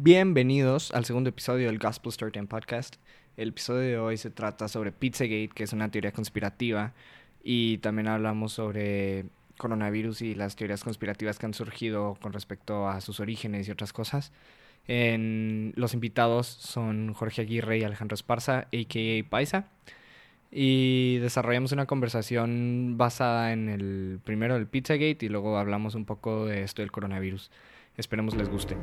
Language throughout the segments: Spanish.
Bienvenidos al segundo episodio del Gospel Storytime Podcast. El episodio de hoy se trata sobre Pizzagate, que es una teoría conspirativa, y también hablamos sobre coronavirus y las teorías conspirativas que han surgido con respecto a sus orígenes y otras cosas. Los invitados son Jorge Aguirre y Alejandro Esparza, a.k.a. Paisa. Y desarrollamos una conversación basada en el primero del Pizzagate y luego hablamos un poco de esto del coronavirus. Esperemos les guste.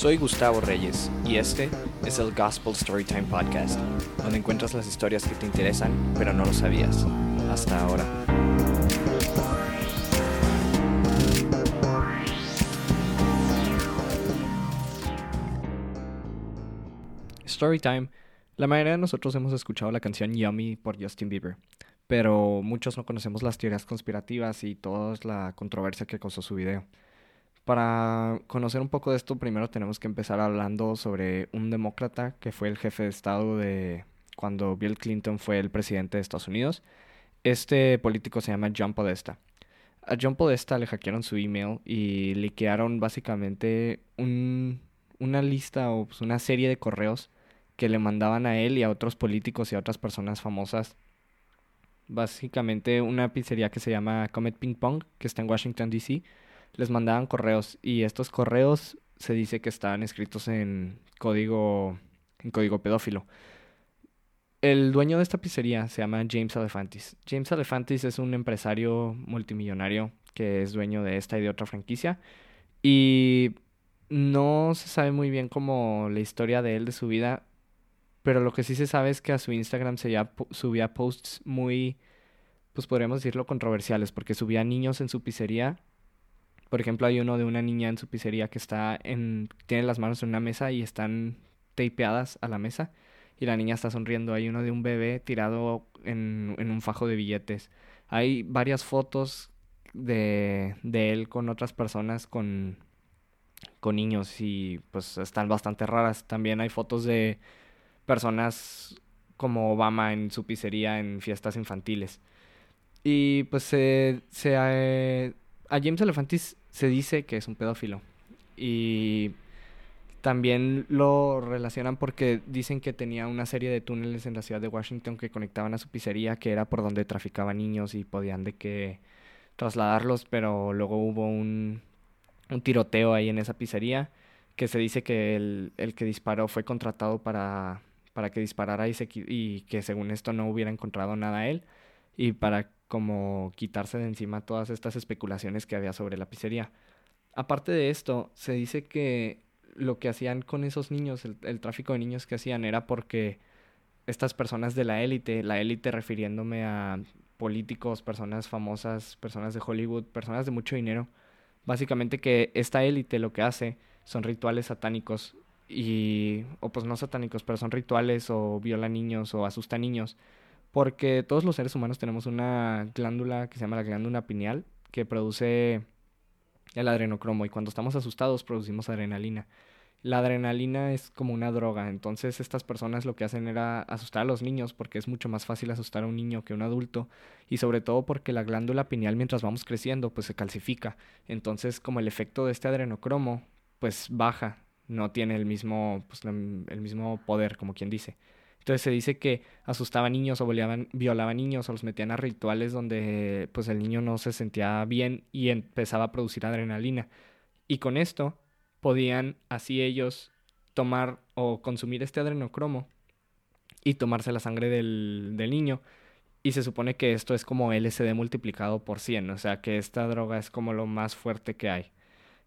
Soy Gustavo Reyes y este es el Gospel Storytime Podcast, donde encuentras las historias que te interesan pero no lo sabías hasta ahora. Storytime. La mayoría de nosotros hemos escuchado la canción Yummy por Justin Bieber, pero muchos no conocemos las teorías conspirativas y toda la controversia que causó su video. Para conocer un poco de esto, primero tenemos que empezar hablando sobre un demócrata que fue el jefe de Estado de cuando Bill Clinton fue el presidente de Estados Unidos. Este político se llama John Podesta. A John Podesta le hackearon su email y liquearon básicamente una lista o pues, una serie de correos que le mandaban a él y a otros políticos y a otras personas famosas. Básicamente una pizzería que se llama Comet Ping Pong, que está en Washington, D.C les mandaban correos y estos correos se dice que estaban escritos en código, en código pedófilo. El dueño de esta pizzería se llama James Alefantis. James Alefantis es un empresario multimillonario que es dueño de esta y de otra franquicia. Y no se sabe muy bien cómo la historia de él, de su vida. Pero lo que sí se sabe es que a su Instagram se ya subía posts muy, pues podríamos decirlo, controversiales. Porque subía niños en su pizzería por ejemplo, hay uno de una niña en su pizzería que está en. tiene las manos en una mesa y están tapeadas a la mesa. Y la niña está sonriendo. Hay uno de un bebé tirado en, un fajo de billetes. Hay varias fotos de, de él con otras personas con, con niños y pues están bastante raras. También hay fotos de personas como Obama en su pizzería en fiestas infantiles. Y pues se, se, eh, a James Elefantis se dice que es un pedófilo. Y también lo relacionan porque dicen que tenía una serie de túneles en la ciudad de Washington que conectaban a su pizzería, que era por donde traficaban niños y podían de que trasladarlos, pero luego hubo un, un tiroteo ahí en esa pizzería, que se dice que el, el que disparó fue contratado para, para que disparara y, y que según esto no hubiera encontrado nada a él, y para como quitarse de encima todas estas especulaciones que había sobre la pizzería. Aparte de esto, se dice que lo que hacían con esos niños, el, tráfico de niños que hacían era porque estas personas de la élite, la élite refiriéndome a políticos, personas famosas, personas de Hollywood, personas de mucho dinero, básicamente que esta élite lo que hace son rituales satánicos y o pues no satánicos, pero son rituales o viola niños o asusta niños porque todos los seres humanos tenemos una glándula que se llama la glándula pineal que produce el adrenocromo y cuando estamos asustados producimos adrenalina. La adrenalina es como una droga, entonces estas personas lo que hacen era asustar a los niños porque es mucho más fácil asustar a un niño que a un adulto y sobre todo porque la glándula pineal mientras vamos creciendo pues se calcifica. Entonces como el efecto de este adrenocromo pues baja, no tiene el mismo, pues, el mismo poder como quien dice. Entonces se dice que asustaban niños o violaban, violaban niños o los metían a rituales donde pues el niño no se sentía bien y empezaba a producir adrenalina. Y con esto podían así ellos tomar o consumir este adrenocromo y tomarse la sangre del, del niño. Y se supone que esto es como LSD multiplicado por 100, o sea que esta droga es como lo más fuerte que hay.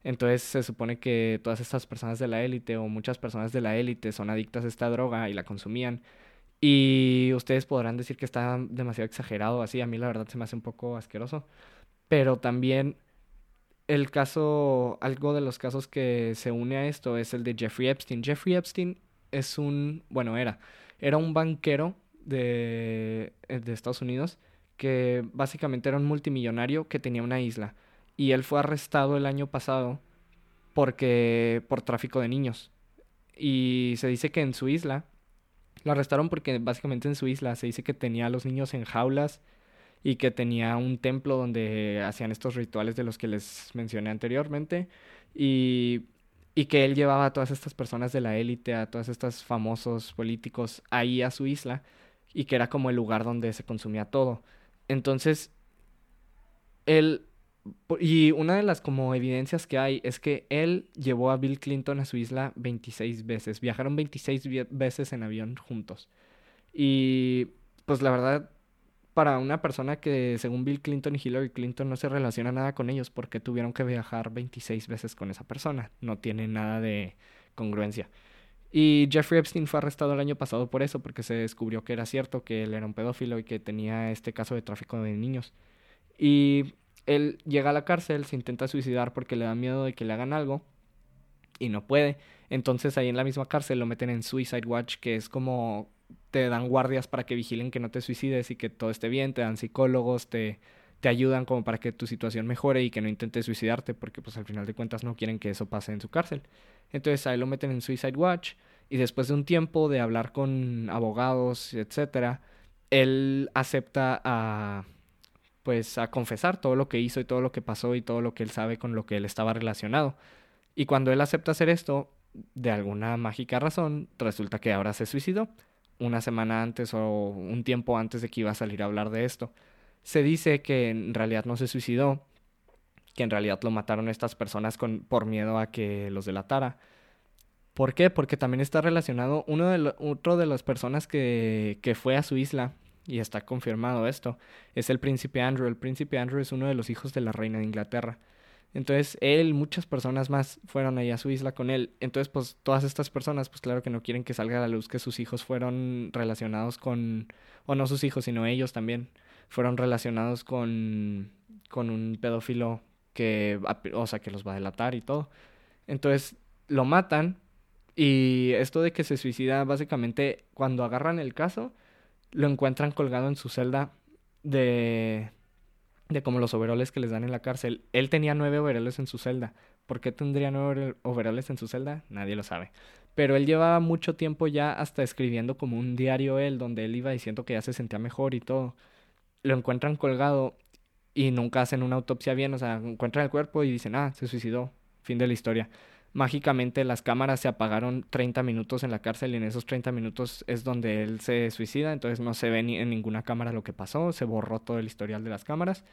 Entonces se supone que todas estas personas de la élite o muchas personas de la élite son adictas a esta droga y la consumían. Y ustedes podrán decir que está demasiado exagerado así. A mí la verdad se me hace un poco asqueroso. Pero también el caso, algo de los casos que se une a esto es el de Jeffrey Epstein. Jeffrey Epstein es un, bueno, era, era un banquero de, de Estados Unidos que básicamente era un multimillonario que tenía una isla y él fue arrestado el año pasado porque por tráfico de niños. Y se dice que en su isla lo arrestaron porque básicamente en su isla se dice que tenía a los niños en jaulas y que tenía un templo donde hacían estos rituales de los que les mencioné anteriormente y, y que él llevaba a todas estas personas de la élite, a todos estos famosos políticos ahí a su isla y que era como el lugar donde se consumía todo. Entonces, él y una de las como evidencias que hay es que él llevó a Bill Clinton a su isla 26 veces. Viajaron 26 veces en avión juntos. Y pues la verdad, para una persona que según Bill Clinton y Hillary Clinton no se relaciona nada con ellos porque tuvieron que viajar 26 veces con esa persona. No tiene nada de congruencia. Y Jeffrey Epstein fue arrestado el año pasado por eso, porque se descubrió que era cierto que él era un pedófilo y que tenía este caso de tráfico de niños. Y él llega a la cárcel, se intenta suicidar porque le da miedo de que le hagan algo y no puede. Entonces ahí en la misma cárcel lo meten en Suicide Watch, que es como te dan guardias para que vigilen que no te suicides y que todo esté bien, te dan psicólogos, te, te ayudan como para que tu situación mejore y que no intentes suicidarte porque pues al final de cuentas no quieren que eso pase en su cárcel. Entonces ahí lo meten en Suicide Watch y después de un tiempo de hablar con abogados, etcétera, él acepta a pues a confesar todo lo que hizo y todo lo que pasó y todo lo que él sabe con lo que él estaba relacionado. Y cuando él acepta hacer esto, de alguna mágica razón, resulta que ahora se suicidó, una semana antes o un tiempo antes de que iba a salir a hablar de esto. Se dice que en realidad no se suicidó, que en realidad lo mataron estas personas con, por miedo a que los delatara. ¿Por qué? Porque también está relacionado uno de otro de las personas que, que fue a su isla y está confirmado esto, es el príncipe Andrew. El príncipe Andrew es uno de los hijos de la reina de Inglaterra. Entonces, él, muchas personas más fueron allá a su isla con él. Entonces, pues todas estas personas, pues claro que no quieren que salga a la luz que sus hijos fueron relacionados con, o no sus hijos, sino ellos también, fueron relacionados con, con un pedófilo que, o sea, que los va a delatar y todo. Entonces, lo matan y esto de que se suicida, básicamente, cuando agarran el caso, lo encuentran colgado en su celda de, de como los overoles que les dan en la cárcel. Él tenía nueve overoles en su celda. ¿Por qué tendría nueve overoles en su celda? Nadie lo sabe. Pero él llevaba mucho tiempo ya hasta escribiendo como un diario él, donde él iba diciendo que ya se sentía mejor y todo. Lo encuentran colgado y nunca hacen una autopsia bien, o sea, encuentran el cuerpo y dicen, ah, se suicidó. Fin de la historia mágicamente las cámaras se apagaron 30 minutos en la cárcel y en esos 30 minutos es donde él se suicida, entonces no se ve ni en ninguna cámara lo que pasó, se borró todo el historial de las cámaras.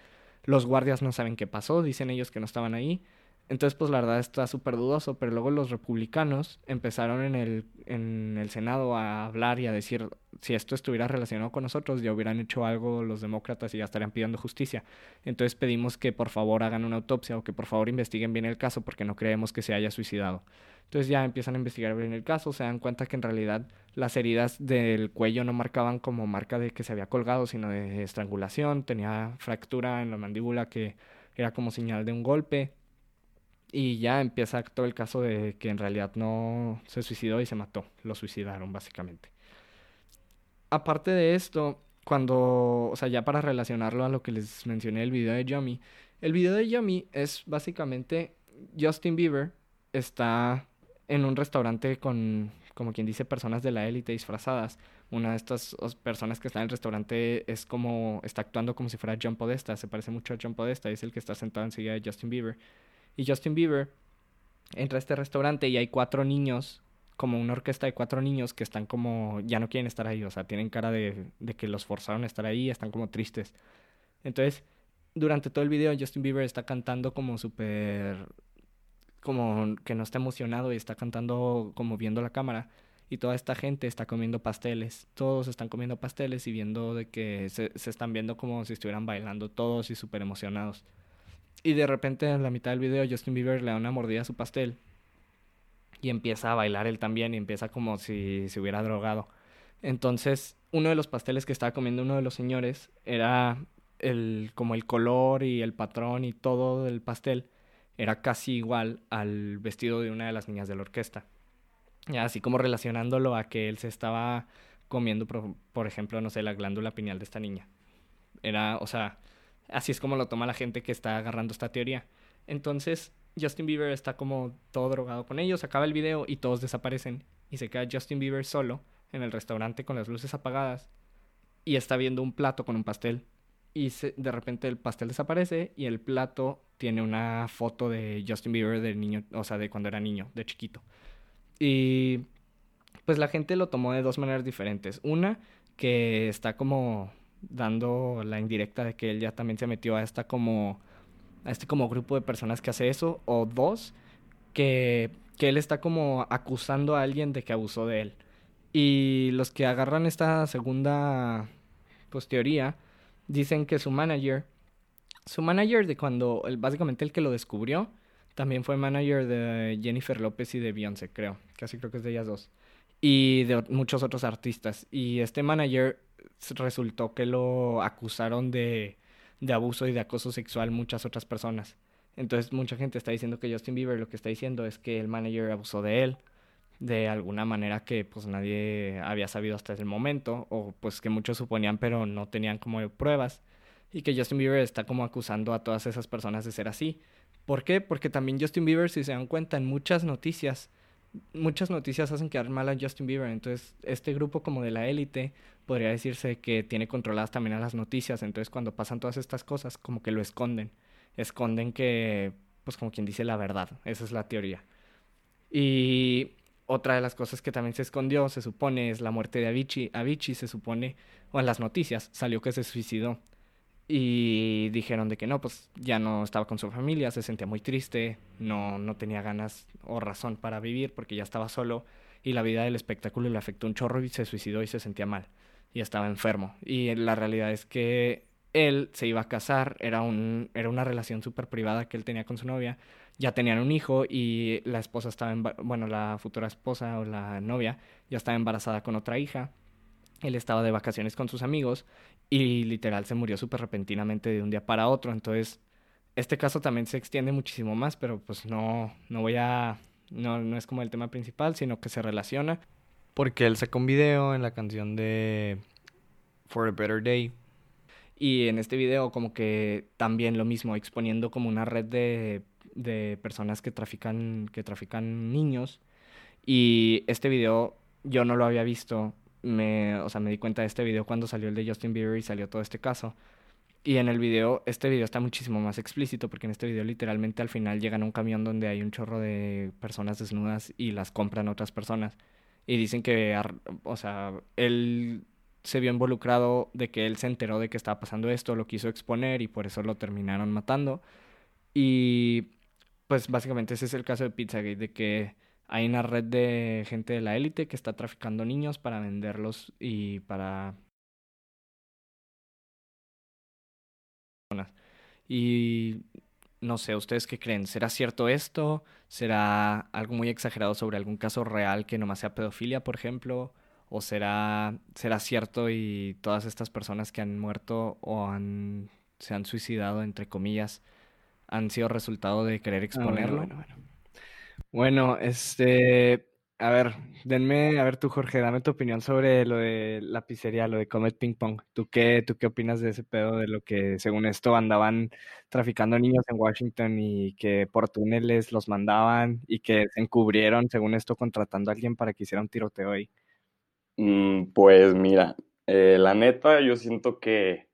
Los guardias no saben qué pasó, dicen ellos que no estaban ahí. Entonces, pues la verdad está súper dudoso, pero luego los republicanos empezaron en el, en el Senado a hablar y a decir, si esto estuviera relacionado con nosotros, ya hubieran hecho algo los demócratas y ya estarían pidiendo justicia. Entonces pedimos que por favor hagan una autopsia o que por favor investiguen bien el caso porque no creemos que se haya suicidado. Entonces ya empiezan a investigar bien el caso, se dan cuenta que en realidad las heridas del cuello no marcaban como marca de que se había colgado, sino de estrangulación, tenía fractura en la mandíbula que era como señal de un golpe y ya empieza todo el caso de que en realidad no se suicidó y se mató. Lo suicidaron, básicamente. Aparte de esto, cuando, o sea, ya para relacionarlo a lo que les mencioné el video de Yummy, el video de Yummy es básicamente Justin Bieber está en un restaurante con, como quien dice, personas de la élite disfrazadas. Una de estas personas que está en el restaurante es como, está actuando como si fuera John Podesta, se parece mucho a John Podesta, es el que está sentado enseguida de Justin Bieber. Y Justin Bieber entra a este restaurante y hay cuatro niños, como una orquesta de cuatro niños que están como, ya no quieren estar ahí, o sea, tienen cara de, que los forzaron a estar ahí, están como tristes. Entonces, durante todo el video Justin Bieber está cantando como súper, como que no está emocionado y está cantando como viendo la cámara. Y toda esta gente está comiendo pasteles. Todos están comiendo pasteles y viendo de que se, se están viendo como si estuvieran bailando todos y súper emocionados. Y de repente en la mitad del video Justin Bieber le da una mordida a su pastel y empieza a bailar él también y empieza como si se hubiera drogado. Entonces, uno de los pasteles que estaba comiendo uno de los señores era el como el color y el patrón y todo del pastel era casi igual al vestido de una de las niñas de la orquesta. Y así como relacionándolo a que él se estaba comiendo, por, por ejemplo, no sé, la glándula pineal de esta niña. Era, o sea, Así es como lo toma la gente que está agarrando esta teoría. Entonces, Justin Bieber está como todo drogado con ellos, acaba el video y todos desaparecen. Y se queda Justin Bieber solo en el restaurante con las luces apagadas y está viendo un plato con un pastel. y de repente el pastel desaparece y el plato tiene una foto de Justin Bieber de niño, o sea, de cuando era niño, de chiquito. Y pues la gente lo tomó de dos maneras diferentes. Una, que está como dando la indirecta de que él ya también se metió a esta como a este como grupo de personas que hace eso o dos que, que él está como acusando a alguien de que abusó de él. Y los que agarran esta segunda pues teoría dicen que su manager su manager de cuando básicamente el que lo descubrió también fue manager de Jennifer López y de Beyoncé creo. Casi creo que es de ellas dos. Y de muchos otros artistas. Y este manager resultó que lo acusaron de, de abuso y de acoso sexual muchas otras personas. Entonces mucha gente está diciendo que Justin Bieber lo que está diciendo es que el manager abusó de él de alguna manera que pues nadie había sabido hasta ese momento o pues que muchos suponían pero no tenían como pruebas y que Justin Bieber está como acusando a todas esas personas de ser así. ¿Por qué? Porque también Justin Bieber, si se dan cuenta, en muchas noticias muchas noticias hacen quedar mal a Justin Bieber. Entonces, este grupo como de la élite podría decirse que tiene controladas también a las noticias. Entonces, cuando pasan todas estas cosas, como que lo esconden. Esconden que, pues como quien dice la verdad. Esa es la teoría. Y otra de las cosas que también se escondió, se supone, es la muerte de Avicii. Avicii se supone, o en las noticias, salió que se suicidó y dijeron de que no, pues ya no estaba con su familia, se sentía muy triste, no, no tenía ganas o razón para vivir porque ya estaba solo y la vida del espectáculo le afectó un chorro y se suicidó y se sentía mal y estaba enfermo. Y la realidad es que él se iba a casar, era, un, era una relación súper privada que él tenía con su novia, ya tenían un hijo y la esposa estaba, en, bueno, la futura esposa o la novia ya estaba embarazada con otra hija él estaba de vacaciones con sus amigos y literal se murió súper repentinamente de un día para otro. Entonces, este caso también se extiende muchísimo más, pero pues no, no voy a, no, no es como el tema principal, sino que se relaciona. Porque él sacó un video en la canción de For a Better Day. Y en este video como que también lo mismo, exponiendo como una red de, de personas que trafican, que trafican niños. Y este video yo no lo había visto me, o sea, me di cuenta de este video cuando salió el de Justin Bieber y salió todo este caso. Y en el video, este video está muchísimo más explícito porque en este video literalmente al final llegan a un camión donde hay un chorro de personas desnudas y las compran otras personas. Y dicen que, o sea, él se vio involucrado de que él se enteró de que estaba pasando esto, lo quiso exponer y por eso lo terminaron matando. Y pues básicamente ese es el caso de Pizzagate, de que hay una red de gente de la élite que está traficando niños para venderlos y para... Y no sé, ¿ustedes qué creen? ¿Será cierto esto? ¿Será algo muy exagerado sobre algún caso real que nomás sea pedofilia, por ejemplo? ¿O será, será cierto y todas estas personas que han muerto o han, se han suicidado, entre comillas, han sido resultado de querer ah, exponerlo? bueno, bueno. Bueno, este, a ver, denme, a ver tú, Jorge, dame tu opinión sobre lo de la pizzería, lo de Comet Ping Pong. ¿Tú qué, tú qué opinas de ese pedo de lo que, según esto, andaban traficando niños en Washington y que por túneles los mandaban y que se encubrieron, según esto, contratando a alguien para que hiciera un tiroteo ahí? Mm, pues mira, eh, la neta, yo siento que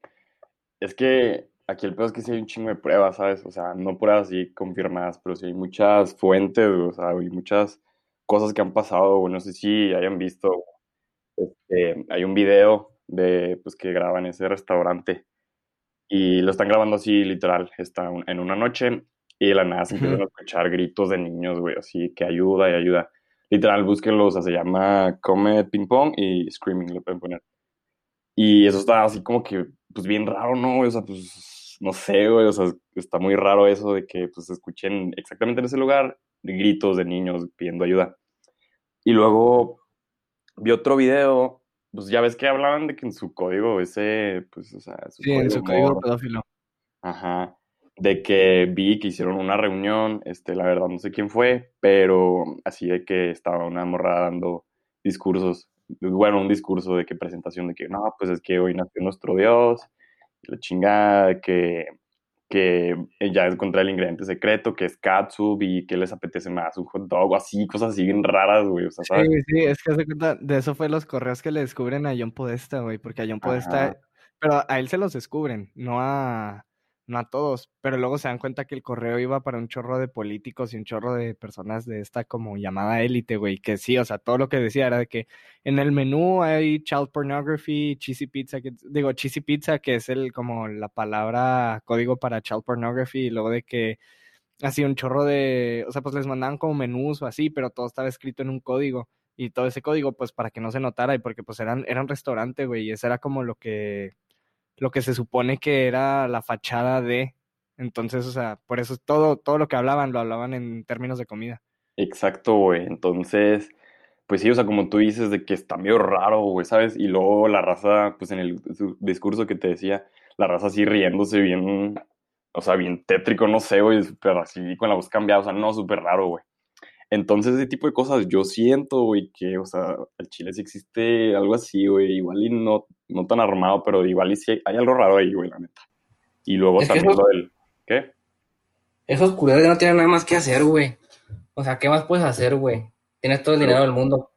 es que aquí el peor es que sí hay un chingo de pruebas, ¿sabes? O sea, no pruebas así confirmadas, pero sí hay muchas fuentes, o sea, hay muchas cosas que han pasado, no sé si hayan visto, este, hay un video de, pues, que graban ese restaurante y lo están grabando así, literal, está en una noche y de la nada se empiezan a escuchar gritos de niños, güey, así que ayuda y ayuda. Literal, búsquenlo, o sea, se llama Come Ping Pong y Screaming, lo pueden poner. Y eso está así como que, pues bien raro, ¿no? O sea, pues no sé, güey, o sea, está muy raro eso de que pues escuchen exactamente en ese lugar gritos de niños pidiendo ayuda. Y luego vi otro video, pues ya ves que hablaban de que en su código ese, pues, o sea, su sí, en su código pedófilo. Ajá, de que vi que hicieron una reunión, este, la verdad no sé quién fue, pero así de que estaba una morra dando discursos, bueno, un discurso de que presentación de que, no, pues es que hoy nació nuestro Dios, la chingada, que, que ya encontré el ingrediente secreto, que es katsu y que les apetece más, un hot dog, así, cosas así bien raras, güey. O sea, Sí, sí, es que se cuenta, de eso fue los correos que le descubren a John Podesta, güey, porque a John Podesta pero a él se los descubren, no a, no a todos, pero luego se dan cuenta que el correo iba para un chorro de políticos y un chorro de personas de esta como llamada élite, güey, que sí, o sea, todo lo que decía era de que en el menú hay child pornography, cheesy pizza, que, digo, cheesy pizza, que es el como la palabra código para child pornography, y luego de que así un chorro de, o sea, pues les mandaban como menús o así, pero todo estaba escrito en un código y todo ese código pues para que no se notara y porque pues eran eran restaurante, güey, y eso era como lo que lo que se supone que era la fachada de. Entonces, o sea, por eso todo, todo lo que hablaban lo hablaban en términos de comida. Exacto, güey. Entonces, pues sí, o sea, como tú dices, de que está medio raro, güey, ¿sabes? Y luego la raza, pues en el discurso que te decía, la raza así riéndose bien, o sea, bien tétrico, no sé, güey, pero así con la voz cambiada, o sea, no, súper raro, güey. Entonces, ese tipo de cosas yo siento, güey, que, o sea, al Chile sí existe algo así, güey, igual y no, no tan armado, pero igual y sí hay, algo raro ahí, güey, la neta. Y luego también lo del... ¿Qué? Esos culeros no tienen nada más que hacer, güey. O sea, ¿qué más puedes hacer, güey? Tienes todo el dinero del mundo.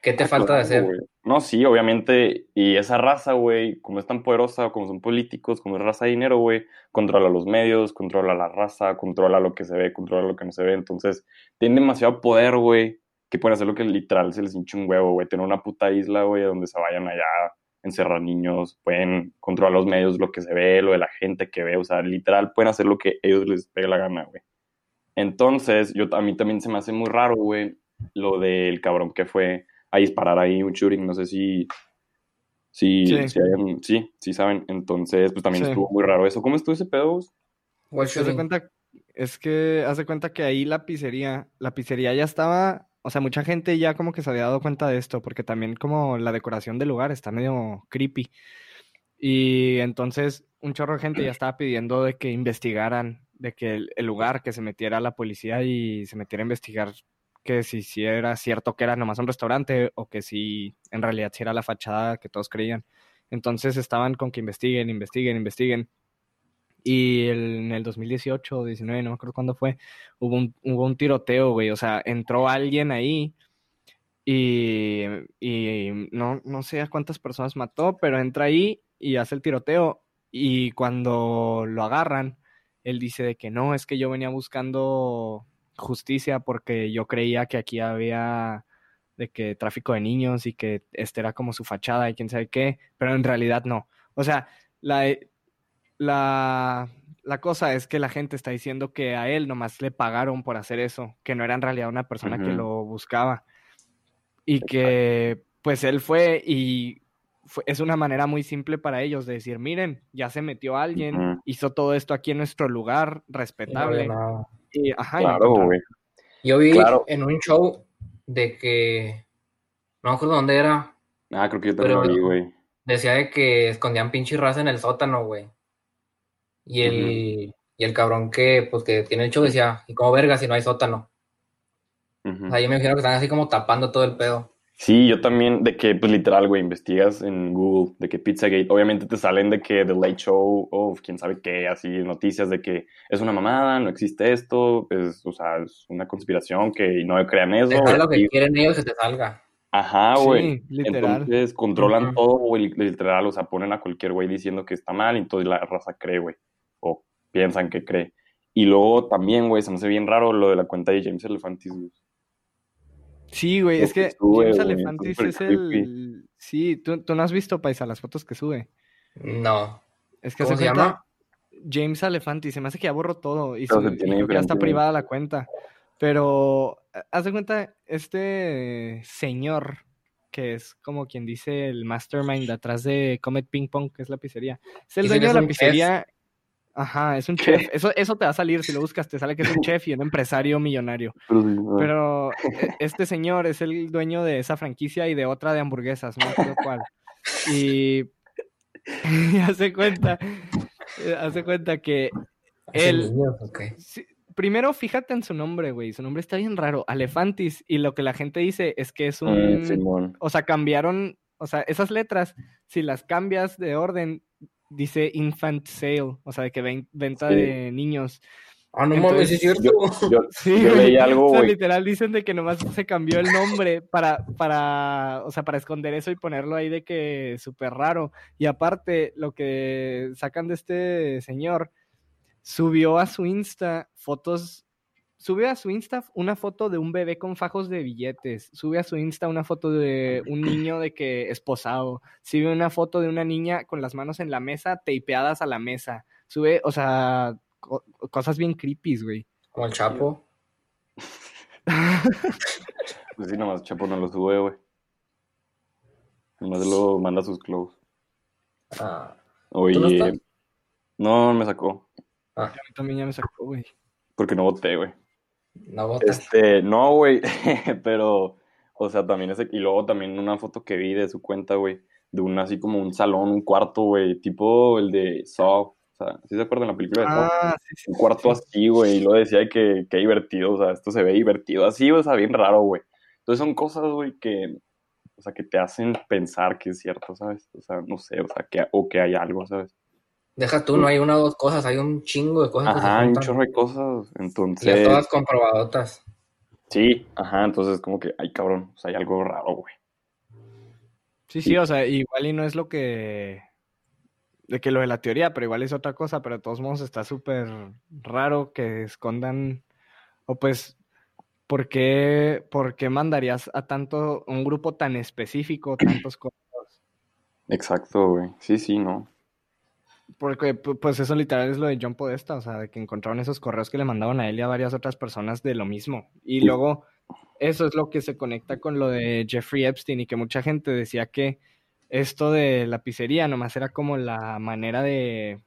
¿Qué te ah, falta de hacer? No, sí, obviamente. Y esa raza, güey, como es tan poderosa, como son políticos, como es raza de dinero, güey, controla los medios, controla la raza, controla lo que se ve, controla lo que no se ve. Entonces, tienen demasiado poder, güey, que pueden hacer lo que literal se les hincha un huevo, güey. Tener una puta isla, güey, donde se vayan allá encerrar niños, pueden controlar los medios, lo que se ve, lo de la gente que ve, o sea, literal pueden hacer lo que ellos les pegue la gana, güey. Entonces, yo, a mí también se me hace muy raro, güey, lo del cabrón que fue a disparar ahí un shooting, no sé si, si, sí. sí, saben, entonces, pues también estuvo muy raro eso. ¿Cómo estuvo ese pedo? Hace cuenta, es que hace cuenta que ahí la pizzería, la pizzería ya estaba, o sea, mucha gente ya como que se había dado cuenta de esto, porque también como la decoración del lugar está medio creepy. Y entonces un chorro de gente ya estaba pidiendo de que investigaran, de que el, el lugar, que se metiera la policía y se metiera a investigar que si, si era cierto que era nomás un restaurante o que si en realidad si era la fachada que todos creían. Entonces estaban con que investiguen, investiguen, investiguen. Y en el 2018 o 19, no me acuerdo cuándo fue, hubo un, hubo un tiroteo, güey. O sea, entró alguien ahí y, y no, no sé a cuántas personas mató, pero entra ahí y hace el tiroteo. Y cuando lo agarran, él dice de que no, es que yo venía buscando justicia porque yo creía que aquí había de que tráfico de niños y que este era como su fachada y quién sabe qué, pero en realidad no. O sea, la, la, la cosa es que la gente está diciendo que a él nomás le pagaron por hacer eso, que no era en realidad una persona que lo buscaba. Y que pues él fue y es una manera muy simple para ellos de decir, miren, ya se metió alguien, hizo todo esto aquí en nuestro lugar, respetable. Y, ajá, claro, güey. Yo vi en un show de que, no me acuerdo dónde era. Ah, creo que yo también lo vi, güey. Decía de que escondían pinche raza en el sótano, güey. Y el, y el cabrón que, pues, que tiene el show decía, ¿y cómo verga si no hay sótano? O sea, yo me imagino que están así como tapando todo el pedo. Sí, yo también, de que, pues literal, güey, investigas en Google, de que Pizzagate, obviamente te salen de que The Late Show, o quién sabe qué, así, noticias de que es una mamada, no existe esto, es, o sea, es una conspiración que no crean eso. Es lo que quieren ellos que te salga. Ajá, güey. Sí, literal. Entonces controlan todo, güey, literal, o sea, ponen a cualquier güey diciendo que está mal, y entonces la raza cree, güey, o piensan que cree. Y luego también, güey, se me hace bien raro lo de la cuenta de James Elefantis, güey. Sí, güey, es que James Alefantis es el... Sí, ¿tú, ¿tú, no has visto, Paisa, las fotos que sube. No. Es que ¿Cómo se, llama? James Alefantis, se me hace que ya borro todo y, su, creo que ya está privada la cuenta. Pero, haz de cuenta, este señor, que es como quien dice el mastermind atrás de Comet Ping Pong, que es la pizzería. Es el dueño de la pizzería Ajá, es un chef. Eso, eso te va a salir si lo buscas, te sale que es un chef y un empresario millonario. Pero e, este señor es el dueño de esa franquicia y de otra de hamburguesas, no sé cuál. Y, y hace cuenta, eh, hace cuenta que él... primero, fíjate en su nombre, güey. Su nombre está bien raro, Alefantis. Y lo que la gente dice es que es un... o sea, cambiaron... O sea, esas letras, si las cambias de orden, dice infant sale, o sea, de que venta de niños. Ah, no mames, es cierto. Yo, leí algo, güey. literal dicen de que nomás se cambió el nombre para, para, o sea, para esconder eso y ponerlo ahí de que súper raro. Y aparte, lo que sacan de este señor, subió a su Insta fotos sube a su Insta una foto de un bebé con fajos de billetes, sube a su Insta una foto de un niño de que esposado, sube una foto de una niña con las manos en la mesa, tapeadas a la mesa, sube, o sea, cosas bien creepy, güey. Como el Chapo. pues sí, nomás Chapo no lo sube, güey. Nomás lo manda a sus clothes. Ah. Oye, no, me sacó. Ah. A mí también ya me sacó, güey. Porque no voté, güey. No Este, no, güey, pero, o sea, también ese, y luego también una foto que vi de su cuenta, güey, de un así como un salón, un cuarto, güey, tipo el de Saw, o sea, ¿sí se acuerdan la película de? Ah, sí, sí, un cuarto así, güey, y luego decía que, que divertido, o sea, esto se ve divertido, así, o sea, bien raro, güey. Entonces son cosas, güey, que, o sea, que te hacen pensar que es cierto, ¿sabes? O sea, no sé, o sea, que, o que hay algo, ¿sabes? Deja tú, no hay una o dos cosas, hay un chingo de cosas. Ajá, hay un chorro de cosas, entonces... Y todas comprobadotas. Sí, ajá, entonces como que, ay cabrón, o sea, hay algo raro, güey. Sí, sí, o sea, igual y no es lo que... De que lo de la teoría, pero igual es otra cosa, pero de todos modos está súper raro que escondan... O pues, ¿por qué, ¿por qué mandarías a tanto, un grupo tan específico, tantos cosas? Exacto, güey. Sí, sí, no. Porque pues eso literal es lo de John Podesta, o sea, de que encontraron esos correos que le mandaban a él y a varias otras personas de lo mismo. Y luego eso es lo que se conecta con lo de Jeffrey Epstein y que mucha gente decía que esto de la pizzería nomás era como la manera de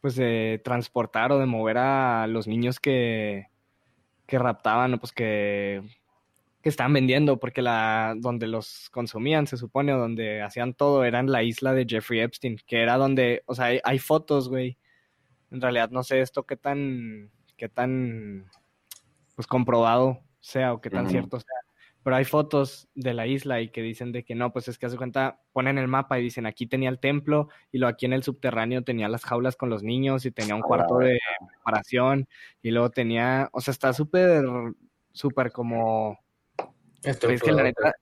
pues de transportar o de mover a los niños que, que raptaban o pues que que estaban vendiendo, porque la donde los consumían, se supone, o donde hacían todo, era en la isla de Jeffrey Epstein, que era donde, o sea, hay, fotos, güey. En realidad no sé esto qué tan, qué tan, pues comprobado sea o qué tan cierto sea. Pero hay fotos de la isla y que dicen de que no, pues es que hace cuenta, ponen el mapa y dicen aquí tenía el templo y luego aquí en el subterráneo tenía las jaulas con los niños y tenía un cuarto de preparación y luego tenía, o sea, está súper, súper como es que la neta,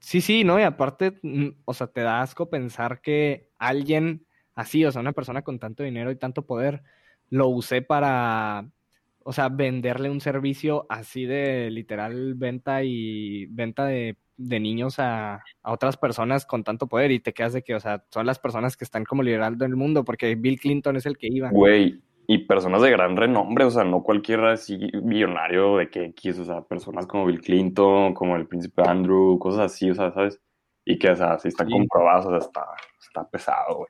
sí, sí, ¿no? Y aparte, mm, o sea, te da asco pensar que alguien así, o sea, una persona con tanto dinero y tanto poder, lo usé para, o sea, venderle un servicio así de literal venta y venta de, niños a, a, otras personas con tanto poder y te quedas de que, o sea, son las personas que están como liderando el mundo porque Bill Clinton es el que iba. Güey, y personas de gran renombre, o sea, no cualquier así millonario de que X, o sea, personas como Bill Clinton, como el príncipe Andrew, cosas así, o sea, ¿sabes? Y que, o sea, si están comprobados, o sea, está, está pesado, güey.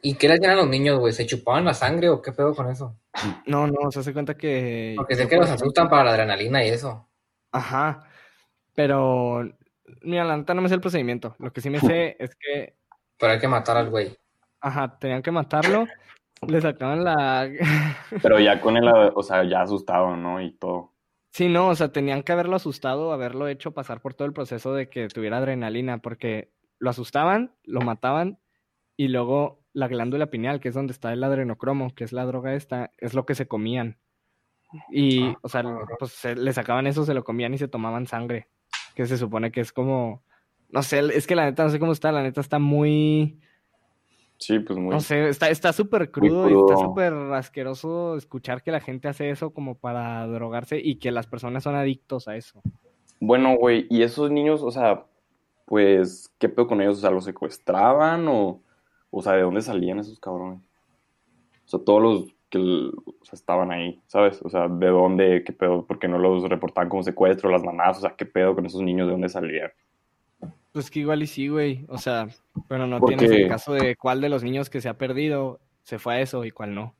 ¿Y qué le hacían a los niños, güey? ¿Se chupaban la sangre o qué pedo con eso? No, no, se hace cuenta que... Porque sé que los asustan para la adrenalina y eso. Ajá, pero... Mira, la neta no me sé el procedimiento. Lo que sí me sé es que... Pero hay que matar al güey. Ajá, tenían que matarlo le sacaban la... Pero ya con el, o sea, ya asustado, ¿no? Y todo. Sí, no, o sea, tenían que haberlo asustado, haberlo hecho pasar por todo el proceso de que tuviera adrenalina, porque lo asustaban, lo mataban y luego la glándula pineal, que es donde está el adrenocromo, que es la droga esta, es lo que se comían. Y, ah, o sea, pues le sacaban eso, se lo comían y se tomaban sangre, que se supone que es como, no sé, es que la neta no sé cómo está, la neta está muy Sí, pues muy. No sé, está súper crudo, y está súper asqueroso escuchar que la gente hace eso como para drogarse y que las personas son adictos a eso. Bueno, güey, y esos niños, o sea, pues, ¿qué pedo con ellos? O sea, ¿los secuestraban o, o sea, de dónde salían esos cabrones? O sea, todos los que estaban ahí, ¿sabes? O sea, ¿de dónde, qué pedo? ¿Por qué no los reportaban como secuestro, las mamás? O sea, ¿qué pedo con esos niños? ¿De dónde salían? Pues que igual y sí, güey. O sea, pero no tienes el caso de cuál de los niños que se ha perdido se fue a eso y cuál no.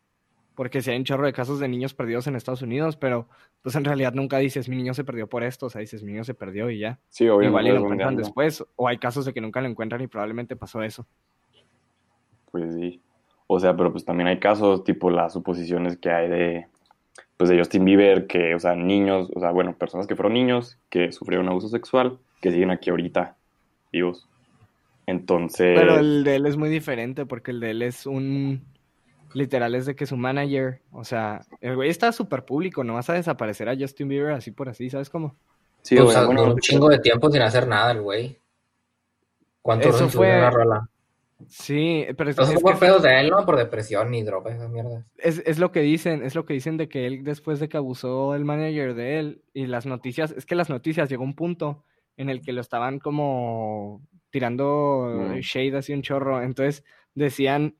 Porque si hay un chorro de casos de niños perdidos en Estados Unidos, pero pues en realidad nunca dices mi niño se perdió por esto, o sea, dices mi niño se perdió y ya. Sí, obviamente. Igual y lo encuentran después, o hay casos de que nunca lo encuentran y probablemente pasó eso. Pues sí. O sea, pero pues también hay casos tipo las suposiciones que hay de pues de Justin Bieber, que, o sea, niños, o sea, bueno, personas que fueron niños, que sufrieron abuso sexual, que siguen aquí ahorita vivos. Entonces. Pero el de él es muy diferente porque el de él es un. literal es de que su manager, o sea, el güey está súper público, no vas a desaparecer a Justin Bieber así por así, ¿sabes cómo? Sí, pues, un chingo de tiempo sin hacer nada el güey. ¿Cuánto eso fue la rola? Sí, pero es, es por pedos de él, ¿no? Por depresión y drogas, esas mierdas. Es, es lo que dicen, es lo que dicen de que él después de que abusó el manager de él y las noticias, es que las noticias llegó un punto en el que lo estaban como tirando mm. shade así un chorro, entonces decían,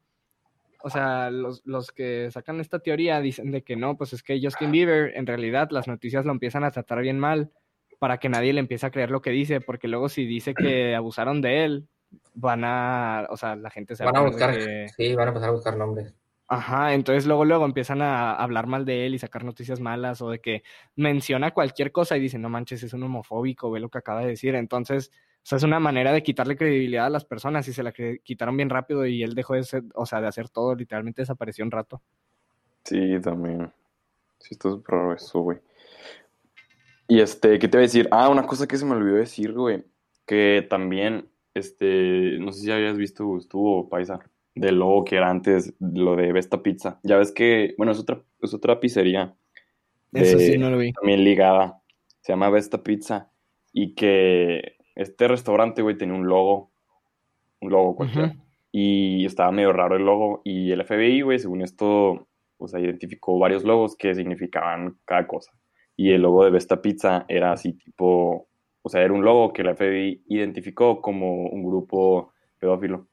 o sea, los, los que sacan esta teoría dicen de que no, pues es que Justin Bieber en realidad las noticias lo empiezan a tratar bien mal para que nadie le empiece a creer lo que dice, porque luego si dice que abusaron de él, van a, o sea, la gente se van a buscar, sí, van a empezar a buscar nombres. Ajá, entonces luego luego empiezan a hablar mal de él y sacar noticias malas o de que menciona cualquier cosa y dicen, no manches, es un homofóbico, ve lo que acaba de decir. Entonces, o sea, es una manera de quitarle credibilidad a las personas y se la quitaron bien rápido y él dejó de ser, o sea, de hacer todo, literalmente desapareció un rato. Sí, también. Sí, está súper raro eso, güey. Y este, ¿qué te voy a decir? Ah, una cosa que se me olvidó decir, güey, que también este, no sé si habías visto, estuvo Paisa, del logo que era antes, lo de Vesta Pizza. Ya ves que, bueno, es otra, es otra pizzería. Eso sí, no lo vi. También ligada. Se llama Vesta Pizza. Y que este restaurante, güey, tenía un logo. Un logo cualquiera. Y estaba medio raro el logo. Y el FBI, güey, según esto, o sea, identificó varios logos que significaban cada cosa. Y el logo de Vesta Pizza era así tipo o sea, era un logo que la FBI identificó como un grupo pedófilo.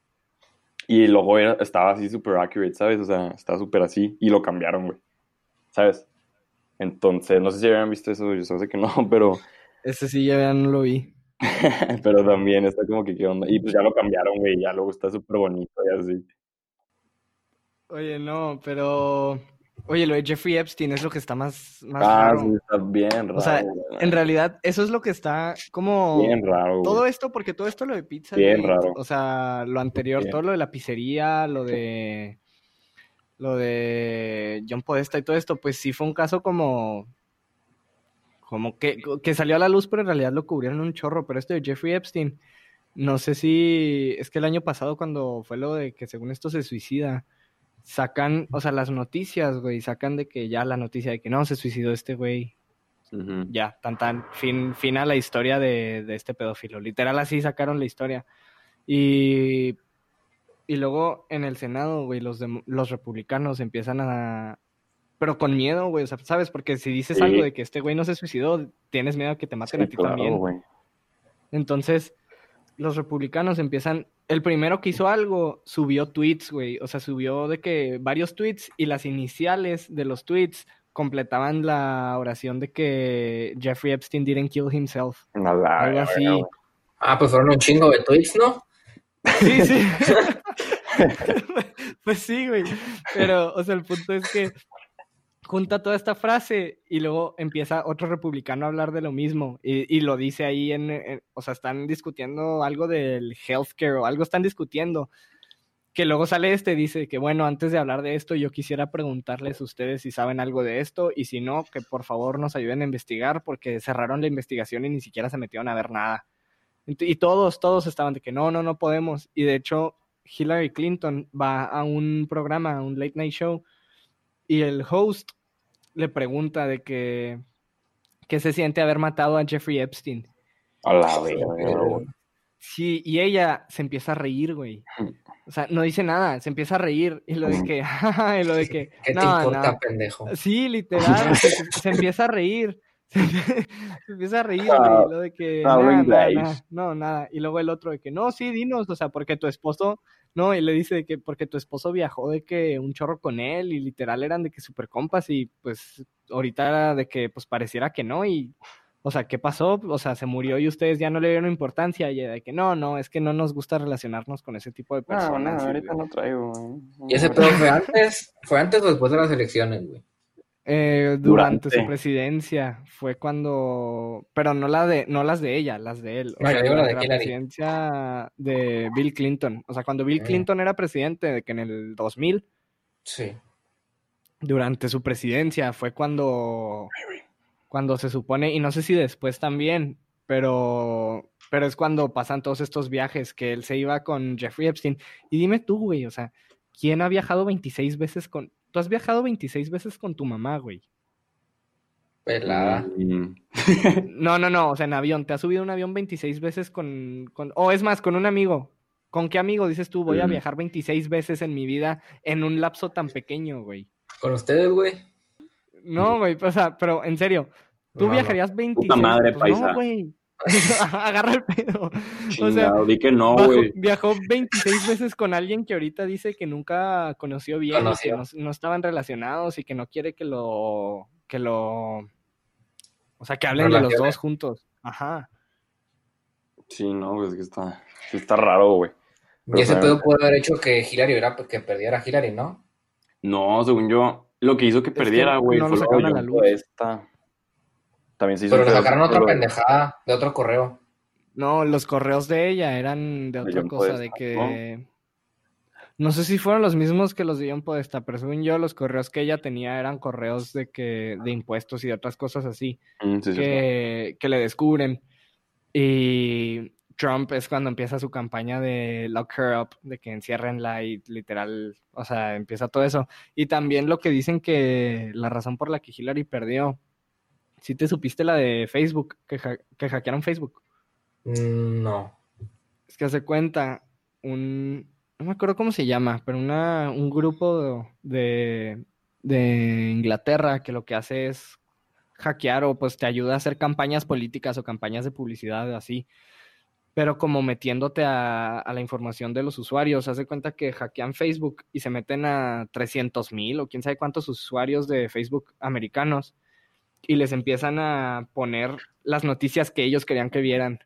Y el logo era, estaba así súper accurate, ¿sabes? O sea, estaba súper así y lo cambiaron, güey. ¿Sabes? Entonces, no sé si habían visto eso, yo sé que no, pero... Ese sí ya no lo vi. pero también está como que qué onda. Y pues ya lo cambiaron, güey, ya luego está súper bonito y así. Oye, no, pero Oye, lo de Jeffrey Epstein es lo que está más, más ah, Sí, está bien raro. O sea, en realidad, eso es lo que está como. Bien raro. Todo esto, porque todo esto lo de pizza. Bien raro. O sea, lo anterior, todo lo de la pizzería, lo de. Lo de John Podesta y todo esto, pues sí fue un caso como. Como que, que salió a la luz, pero en realidad lo cubrieron un chorro. Pero esto de Jeffrey Epstein, no sé si. Es que el año pasado, cuando fue lo de que según esto se suicida sacan, o sea, las noticias, güey, sacan de que ya la noticia de que no, se suicidó este güey. Ya, tan tan, fin, fin a la historia de, de, este pedófilo. Literal así sacaron la historia. Y, y luego en el Senado, güey, los, los republicanos empiezan a... Pero con miedo, güey, o sea, ¿sabes? Porque si dices algo de que este güey no se suicidó, tienes miedo a que te maten a ti también. Entonces, los republicanos empiezan el primero que hizo algo subió tweets, güey. O sea, subió de que varios tweets y las iniciales de los tweets completaban la oración de que Jeffrey Epstein didn't kill himself. algo así. Ah, pues fueron un chingo de tweets, ¿no? Sí, sí. pues sí, güey. Pero, o sea, el punto es que junta toda esta frase y luego empieza otro republicano a hablar de lo mismo y, lo dice ahí en, o sea, están discutiendo algo del healthcare o algo están discutiendo, que luego sale este dice que bueno, antes de hablar de esto yo quisiera preguntarles a ustedes si saben algo de esto y si no, que por favor nos ayuden a investigar porque cerraron la investigación y ni siquiera se metieron a ver nada. Y todos, todos estaban de que no, no, no podemos. Y de hecho, Hillary Clinton va a un programa, a un late night show, y el host le pregunta de que, que se siente haber matado a Jeffrey Epstein. A la verga, Sí, y ella se empieza a reír, güey. O sea, no dice nada, se empieza a reír. Y lo de que, y lo de que. ¿Qué te importa, pendejo? Sí, literal, se, empieza a reír. Se, empieza a reír, güey. Ah, lo de que. nada, no, nada. Y luego el otro de que, no, sí, dinos, o sea, porque tu esposo no, y le dice que porque tu esposo viajó de que un chorro con él y literal eran de que super compas y pues ahorita era de que pues pareciera que no y o sea, ¿qué pasó? O sea, se murió y ustedes ya no le dieron importancia y de que no, no, es que no nos gusta relacionarnos con ese tipo de personas. No, ahorita no traigo. ¿Y ese pedo fue antes, fue antes o después de las elecciones, güey? Eh, durante, su presidencia fue cuando, pero no la de, no las de ella, las de él. O sea, la, presidencia de Bill Clinton. O sea, cuando Bill mm. Clinton era presidente, de que en el 2000. Sí. Durante su presidencia fue cuando, cuando se supone, y no sé si después también, pero, pero es cuando pasan todos estos viajes que él se iba con Jeffrey Epstein. Y dime tú, güey, o sea, ¿quién ha viajado 26 veces con... Tú has viajado 26 veces con tu mamá, güey. Pelada. Mm. No, no, no, o sea, en avión. Te has subido un avión 26 veces con, con... O es más, con un amigo. ¿Con qué amigo dices tú? Voy a Mm. viajar 26 veces en mi vida en un lapso tan pequeño, güey. Con ustedes, güey. No, güey, o sea, pero en serio, tú No, no. viajarías 26 madre, pues no, paisa. güey. Agarra el pedo. O sea, Chingado, di que no, güey. viajó 26 veces con alguien que ahorita dice que nunca conoció bien, que no, no estaban relacionados y que no quiere que lo, que lo, o sea, que hablen de los dos juntos. Ajá. Sí, no, güey, es que está, sí está raro, güey. Y ese pedo pudo haber hecho que Hillary era que perdiera a Hillary, ¿no? No, según yo, lo que hizo que que perdiera, güey, no lo fue de a la luz. Podesta. También se hizo Pero le sacaron otra de- pendejada de otro correo. No, los correos de ella eran de De otra John cosa, Podesta, de que... No sé si fueron los mismos que los de John Podesta, pero según yo, los correos que ella tenía eran correos de que de impuestos y de otras cosas así. Mm, sí, sí, sí. que, que le descubren. Y Trump es cuando empieza su campaña de lock her up, de que enciérrenla y literal, o sea, empieza todo eso. Y también lo que dicen que la razón por la que Hillary perdió, si te supiste la de Facebook, que, ha- que hackearon Facebook. Mm, No. Es que hace cuenta un, no me acuerdo cómo se llama, pero una, un grupo de, de Inglaterra que lo que hace es hackear o pues te ayuda a hacer campañas políticas o campañas de publicidad así, pero como metiéndote a, a la información de los usuarios. Hace cuenta que hackean Facebook y se meten a 300 mil o quién sabe cuántos usuarios de Facebook americanos y les empiezan a poner las noticias que ellos querían que vieran.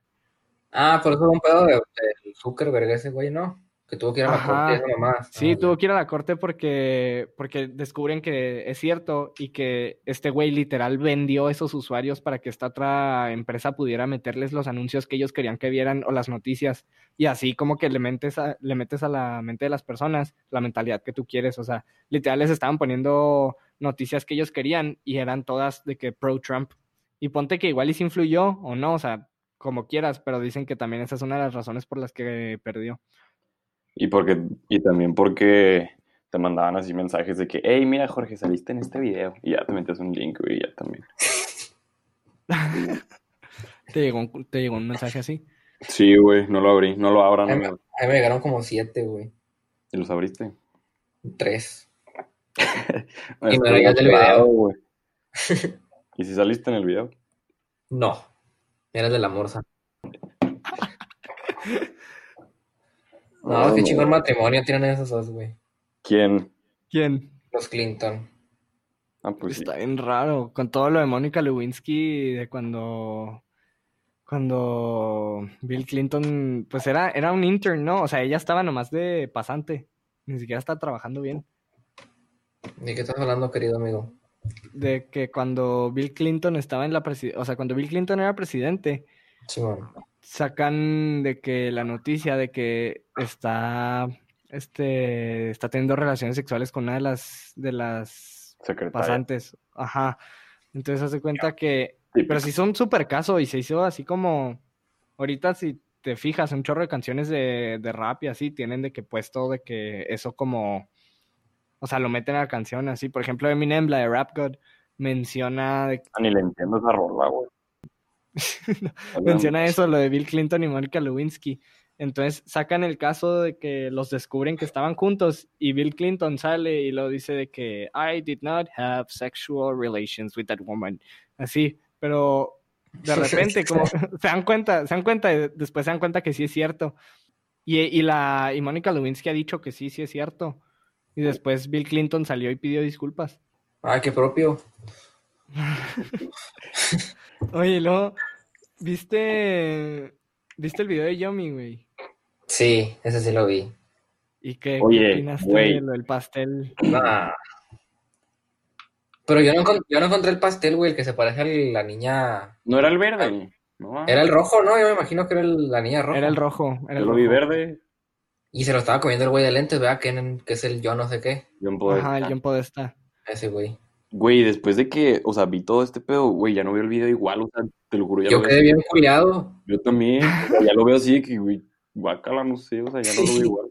Ah, pero eso fue un pedo de, del Zuckerberg ese güey, ¿no? Que tuvo que ir a la Ajá. corte esa mamá. Sí, Ah, tuvo que ir a la corte porque, porque descubren que es cierto y que este güey literal vendió esos usuarios para que esta otra empresa pudiera meterles los anuncios que ellos querían que vieran o las noticias. Y así como que le metes a, le metes a la mente de las personas la mentalidad que tú quieres. O sea, literal les estaban poniendo noticias que ellos querían y eran todas de que pro Trump. Y ponte que igual y se influyó o no, o sea, como quieras, pero dicen que también esa es una de las razones por las que perdió. Y, porque, y también porque te mandaban así mensajes de que, hey, mira, Jorge, saliste en este video. Y ya te metes un link, güey, y ya también. ¿Te llegó un, te llegó un mensaje así? Sí, güey, no lo abrí, no lo abran, A mí, amigos. a mí me llegaron como siete, güey. ¿Y los abriste? Tres. Y me regalas el video. güey. ¿Y si saliste en el video? No. Eres de la morsa. No, qué chingón matrimonio tienen esos dos, güey. ¿Quién? ¿Quién? Los Clinton. Ah, pues sí. Está bien raro. Con todo lo de Mónica Lewinsky, de cuando. Cuando Bill Clinton. Pues era, era un intern, ¿no? O sea, ella estaba nomás de pasante. Ni siquiera estaba trabajando bien. ¿De qué estás hablando, querido amigo? De que cuando Bill Clinton estaba en la presidencia. O sea, cuando Bill Clinton era presidente, Simón. sacan de que la noticia de que está. Este. Está teniendo relaciones sexuales con una de las. De las Secretaria. pasantes. Ajá. Entonces hace cuenta que. Típico. Pero sí son súper caso y se hizo así como. Ahorita, si te fijas, un chorro de canciones de, de rap y así tienen de que puesto de que eso como. O sea, lo meten a la canción así. Por ejemplo, Eminem, la de Rap God, menciona, de- Ah, ni le entiendo esa rola, güey. menciona eso, lo de Bill Clinton y Monica Lewinsky. Entonces sacan el caso de que los descubren que estaban juntos y Bill Clinton sale y lo dice de que I did not have sexual relations with that woman. Así, pero de repente como se dan cuenta, se dan cuenta y después se dan cuenta que sí es cierto. Y, y la y Mónica Lewinsky ha dicho que sí, sí es cierto. Y después Bill Clinton salió y pidió disculpas. Ay, qué propio. Oye, luego, ¿viste viste el video de Yomi, güey? Sí, ese sí lo vi. ¿Y qué, qué Oye, opinaste güey. de lo del pastel? Nah. Pero yo no, yo no encontré el pastel, güey, el que se parece a la niña. No era el verde, ¿no? Era el rojo, ¿no? Yo me imagino que era el- la niña roja. Era el rojo, era Yo el lo vi rojo. verde. Y se lo estaba comiendo el güey de lentes, ¿verdad? Que, que es el yo no sé qué. John Podesta. Ajá, el John Podesta. Ese güey. Güey, después de que, o sea, vi todo este pedo, güey, ya no veo el video igual, o sea, te lo juro, ya Yo lo veo quedé así. bien culiado. Yo también, ya lo veo así que, güey, guácala, no sé, o sea, ya no lo veo igual.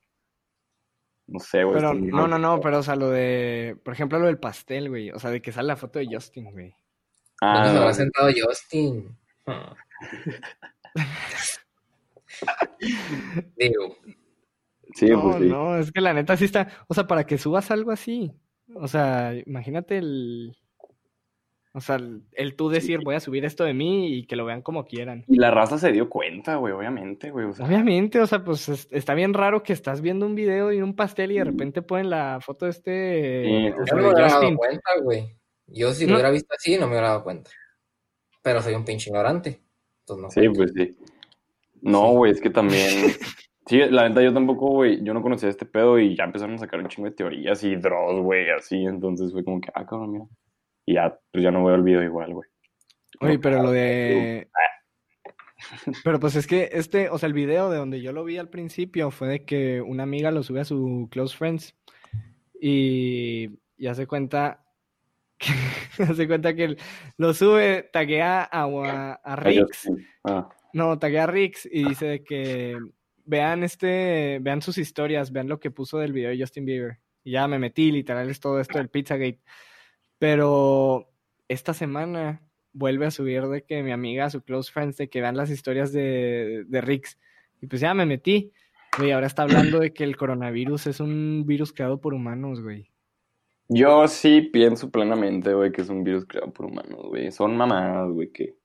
No sé, güey. Pero, no, no, no, pero, o sea, lo de, por ejemplo, lo del pastel, güey. O sea, de que sale la foto de Justin, güey. Ah, ¿Dónde se habrá sentado Justin? Digo. Sí, no, pues sí. no, es que la neta sí está. O sea, para que subas algo así. O sea, imagínate el. O sea, el, el tú decir, voy a subir esto de mí y que lo vean como quieran. Y la raza se dio cuenta, güey, obviamente, güey. O sea, Obviamente, o sea, pues es- está bien raro que estás viendo un video y un pastel y de repente ponen la foto de este. Sí, o sí, Yo no me hubiera dado cuenta, güey. Yo si No. lo hubiera visto así, no me hubiera dado cuenta. Pero soy un pinche ignorante. Entonces no sí, cuenta. pues sí. No, güey, es que también. Sí, la neta, yo tampoco, güey, yo no conocía este pedo y ya empezaron a sacar un chingo de teorías y draws, güey, así. Entonces fue como que, ah, cabrón, mira. Y ya, pues ya no veo el video igual, güey. Oye, pero lo de. Pero pues es que este, o sea, el video de donde yo lo vi al principio fue de que una amiga lo sube a su Close Friends y, y hace cuenta que hace cuenta que lo sube, taguea a, a, a Ah, Rix. Ah, no, taguea a Rix y dice de que vean este, vean sus historias, vean lo que puso del video de Justin Bieber. Y ya me metí, literal, es todo esto del Pizzagate. Pero esta semana vuelve a subir de que mi amiga, su close friends, de que vean las historias de, de Rix. Y pues ya me metí. Güey, ahora está hablando de que el coronavirus es un virus creado por humanos, güey. Yo sí pienso plenamente, güey, que es un virus creado por humanos, güey. Son mamadas, güey, que,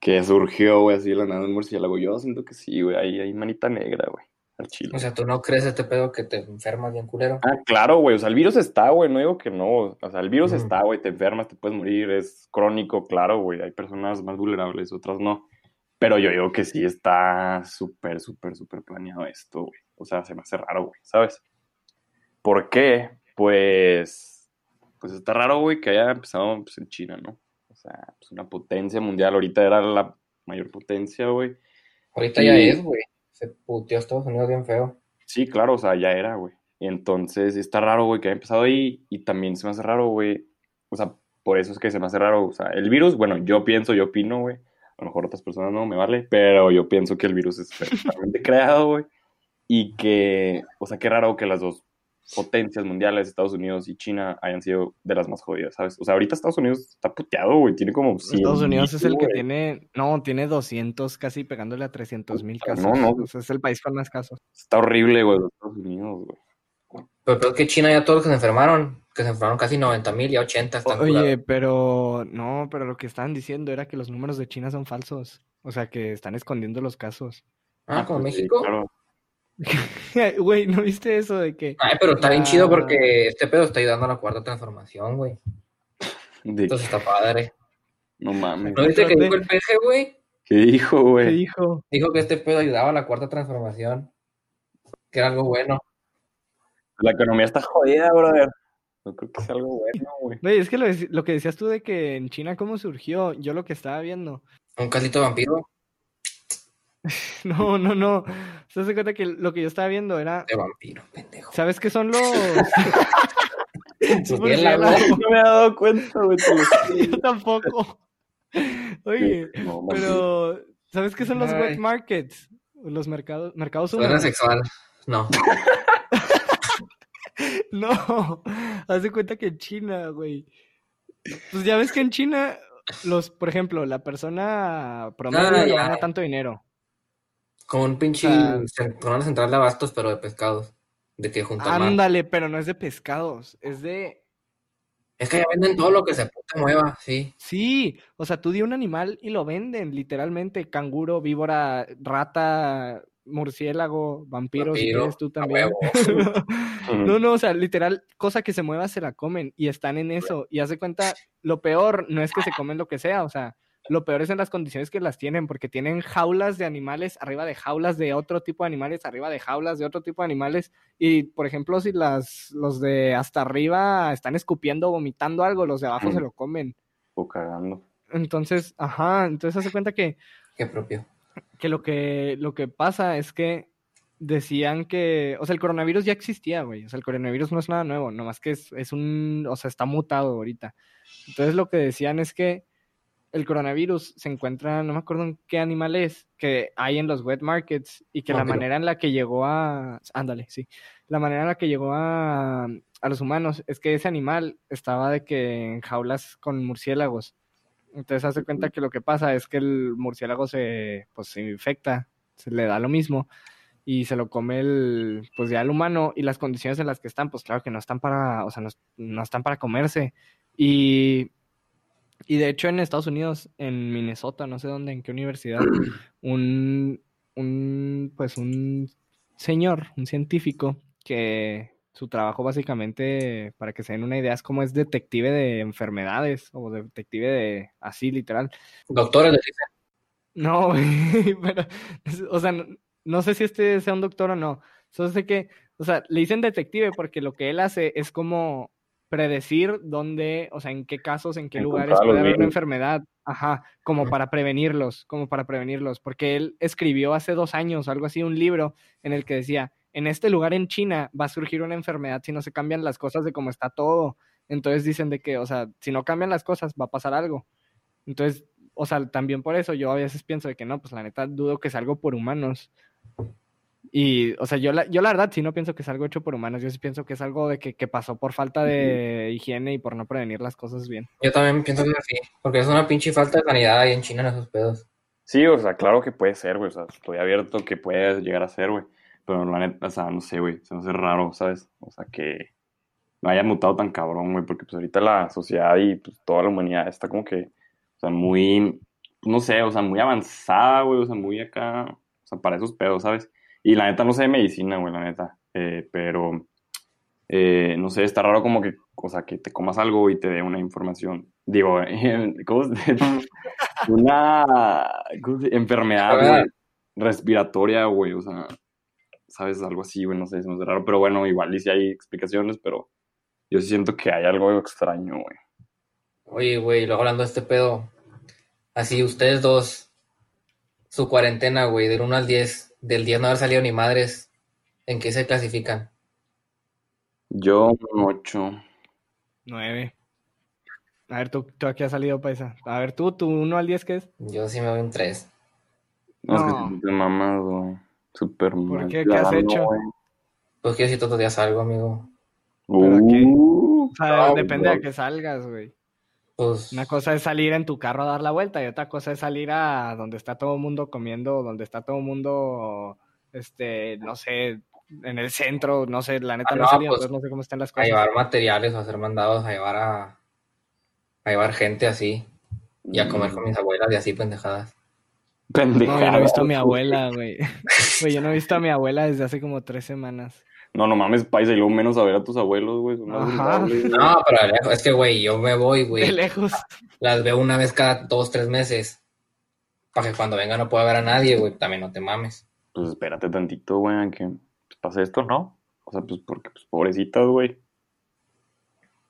que surgió, güey, así de la nada un murciélago. Yo siento que sí, güey, ahí hay manita negra, güey, al chile. O sea, tú no crees este pedo que te enfermas bien culero. Ah, claro, güey, o sea, el virus está, güey, no digo que no. O sea, el virus Mm. está, güey, te enfermas, te puedes morir, es crónico, claro, güey. Hay personas más vulnerables, otras no. Pero yo digo que sí está súper, súper, súper planeado esto, güey. O sea, se me hace raro, güey, ¿sabes? ¿Por qué? Pues, pues está raro, güey, que haya empezado pues, en China, ¿no? O sea, pues una potencia mundial. Ahorita era la mayor potencia, güey. Ahorita Y- ya es, güey. Se puteó a Estados Unidos bien feo. Sí, claro, o sea, ya era, güey. Y entonces está raro, güey, que haya empezado ahí y también se me hace raro, güey. O sea, por eso es que se me hace raro. O sea, el virus, bueno, yo pienso, yo opino, güey. A lo mejor otras personas no, me vale, pero yo pienso que el virus es perfectamente creado, güey. Y que, o sea, qué raro que las dos potencias mundiales, Estados Unidos y China, hayan sido de las más jodidas, ¿sabes? O sea, ahorita Estados Unidos está puteado, güey. Tiene como 100 Estados Unidos es el que tiene, no, tiene 200, casi pegándole a 300 mil casos. No, no. O sea, es el país con más casos. Está horrible, güey, los Estados Unidos, güey. Pero creo que China ya todos los que se enfermaron, que se enfermaron casi 90 mil, ya 80 están Oye, curados. pero no, pero lo que estaban diciendo era que los números de China son falsos. O sea, que están escondiendo los casos. Ah, como pues sí, México. claro. Güey, ¿no viste eso de que Ay, pero está bien Ah. chido porque este pedo está ayudando a la cuarta transformación, güey. De- Entonces está padre. no mames. ¿No viste que dijo el peje, güey? ¿Qué dijo, ¿qué güey? dijo? Dijo que este pedo ayudaba a la cuarta transformación. Que era algo bueno. La economía está jodida, brother. No creo que sea algo bueno, güey. Güey, es que lo, lo que decías tú de que en China cómo surgió, yo lo que estaba viendo. Un casito vampiro No, no, no. Se hace cuenta que lo que yo estaba viendo era, de vampiro, pendejo. ¿sabes qué son los? No me había dado cuenta, güey. Yo tampoco. Oye, No, pero ¿sabes qué son los Ay. wet markets? Los mercados, mercados Suena sexual. No. No, haz de cuenta que en China, güey. Pues ya ves que en China, los, por ejemplo, la persona promedio Ah, no gana tanto dinero. Como un pinche como una central de abastos, pero de pescados. De que junto. Ándale, pero no es de pescados, es de... Es que ya venden todo lo que se puta mueva, sí. Sí, o sea, tú di un animal y lo venden, literalmente. Canguro, víbora, rata, murciélago, vampiro, si quieres tú a también. No, no, o sea, literal, cosa que se mueva se la comen y están en eso. Y haz de cuenta, lo peor no es que se comen lo que sea, o sea, lo peor es en las condiciones que las tienen, porque tienen jaulas de animales arriba de jaulas de otro tipo de animales, arriba de jaulas de otro tipo de animales. Y, por ejemplo, si las, los de hasta arriba están escupiendo, vomitando algo, los de abajo se lo comen. O cagando. Entonces, ajá, entonces hace cuenta que Qué propio. que lo que lo que pasa es que decían que, o sea, el coronavirus ya existía, güey. O sea, el coronavirus no es nada nuevo, nomás que es, es un, o sea, está mutado ahorita. Entonces lo que decían es que el coronavirus se encuentra, no me acuerdo en qué animal es, que hay en los wet markets y que la manera en la que llegó a, ándale, sí, la manera en la que llegó a, a los humanos es que ese animal estaba de que en jaulas con murciélagos. Entonces hace cuenta que lo que pasa es que el murciélago se, pues, se infecta, se le da lo mismo y se lo come el, pues ya el humano y las condiciones en las que están, pues claro que no están para, o sea, no, están para comerse. Y, y de hecho en Estados Unidos, en Minnesota, no sé dónde, en qué universidad, un, un, pues un señor, un científico que su trabajo básicamente, para que se den una idea, es como es detective de enfermedades o detective de así, literal. Doctores le dicen. No, pero, o sea, no, sé si este sea un doctor o no. Solo sé que, o sea, le dicen detective porque lo que él hace es como predecir dónde, o sea, en qué casos, en qué lugares puede haber una enfermedad, ajá, como para prevenirlos, como para prevenirlos, porque él escribió hace dos años, algo así, un libro en el que decía, en este lugar en China va a surgir una enfermedad si no se cambian las cosas de cómo está todo. Entonces dicen de que, o sea, si no cambian las cosas va a pasar algo. Entonces, o sea, también por eso yo a veces pienso de que no, pues la neta dudo que es algo por humanos. Y, o sea, yo la, yo la verdad sí no pienso que es algo hecho por humanos, yo sí pienso que es algo de que, que pasó por falta de higiene y por no prevenir las cosas bien. Yo también pienso que sí, porque es una pinche falta de sanidad ahí en China en esos pedos. Sí, o sea, claro que puede ser, güey, o sea, estoy abierto que puede llegar a ser, güey. Pero la neta, o sea, no sé, güey, se me hace raro, ¿sabes? O sea, que no haya mutado tan cabrón, güey, porque pues ahorita la sociedad y pues toda la humanidad está como que, o sea, muy, no sé, o sea, muy avanzada, güey, o sea, muy acá, o sea, para esos pedos, ¿sabes? Y la neta no sé de medicina, güey, la neta, eh, pero, eh, no sé, está raro como que, o sea, que te comas algo y te dé una información, digo, ¿cómo se Una enfermedad, respiratoria, güey, o sea, ¿sabes? Algo así, güey, no sé, es muy raro, pero bueno, igual y si hay explicaciones, pero yo siento que hay algo extraño, güey. Oye, güey, luego hablando de este pedo, así ustedes dos, su cuarentena, güey, del 1 al 10, del 10 no haber salido ni madres, ¿en qué se clasifican? Yo un 8. 9. A ver, ¿tú, tú aquí has salido, paisa. A ver, tú, ¿tu 1 al 10 qué es? Yo sí me voy un 3. No, no. es que te mamado. Super ¿Por qué? ¿Qué has hecho? Pues que si todos los días salgo, amigo. Uh, o sea, depende de que salgas, güey. Pues... Una cosa es salir en tu carro a dar la vuelta y otra cosa es salir a donde está todo el mundo comiendo, donde está todo el mundo, este, no sé, en el centro, no sé, la neta ah, no, no, salido, pues, no sé cómo están las cosas. A llevar materiales, a hacer mandados, a llevar a, a llevar gente así y a comer con mis abuelas y así pendejadas. No, yo no he visto a mi abuela, güey. Güey, yo no he visto a mi abuela desde hace como tres semanas. No, no mames, paisa, y luego menos a ver a tus abuelos, güey. No, pero es que, güey, yo me voy, güey. De lejos. Las veo una vez cada dos, tres meses. Para que cuando venga no pueda ver a nadie, güey. También no te mames. Pues espérate tantito, güey, a que pase esto, ¿no? O sea, pues porque, pues, pobrecitas, güey.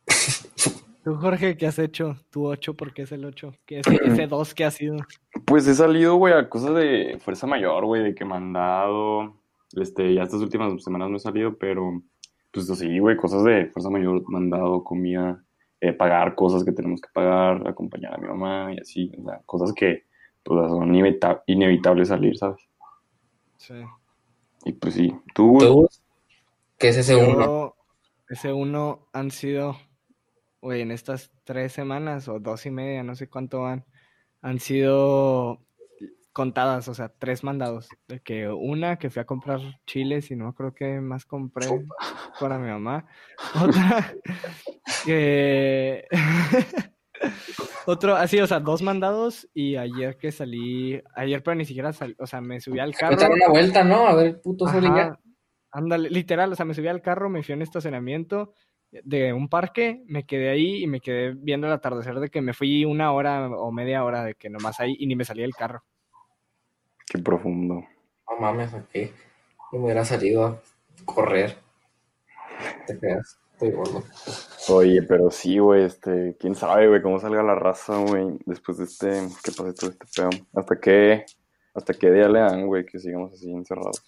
Tú, Jorge, ¿qué has hecho? Tu 8, ¿por qué es el 8? ¿Qué es ese 2 que ha sido? Pues he salido, güey, a cosas de fuerza mayor, güey, de que mandado. Este, ya estas últimas semanas no he salido, pero pues sí, güey, cosas de fuerza mayor, mandado, comida, eh, pagar cosas que tenemos que pagar, acompañar a mi mamá y así, o sea, cosas que pues son inevitables salir, ¿sabes? Sí. Y pues sí, tú, güey. ¿Qué es ese 1? Ese 1 han sido güey, en estas tres semanas o dos y media, no sé cuánto van, han sido contadas, o sea, tres mandados. De que una que fui a comprar chiles y no creo que más compré para mi mamá. Otra que... Otro, así, o sea, dos mandados y ayer que salí, ayer pero ni siquiera salí, o sea, me subí al carro. dar una vuelta, ¿no? A ver, puto ya. Ándale, literal, o sea, me subí al carro, me fui a un estacionamiento, de un parque, me quedé ahí y me quedé viendo el atardecer de que me fui una hora o media hora de que nomás ahí y ni me salía el carro. Qué profundo. No mames, aquí me hubiera salido a correr. Te quedas, estoy gordo. Oye, pero sí, güey, este, quién sabe, güey, cómo salga la raza, güey, después de este, que pase todo este pedo. Hasta qué, hasta qué día le dan, güey, que sigamos así encerrados.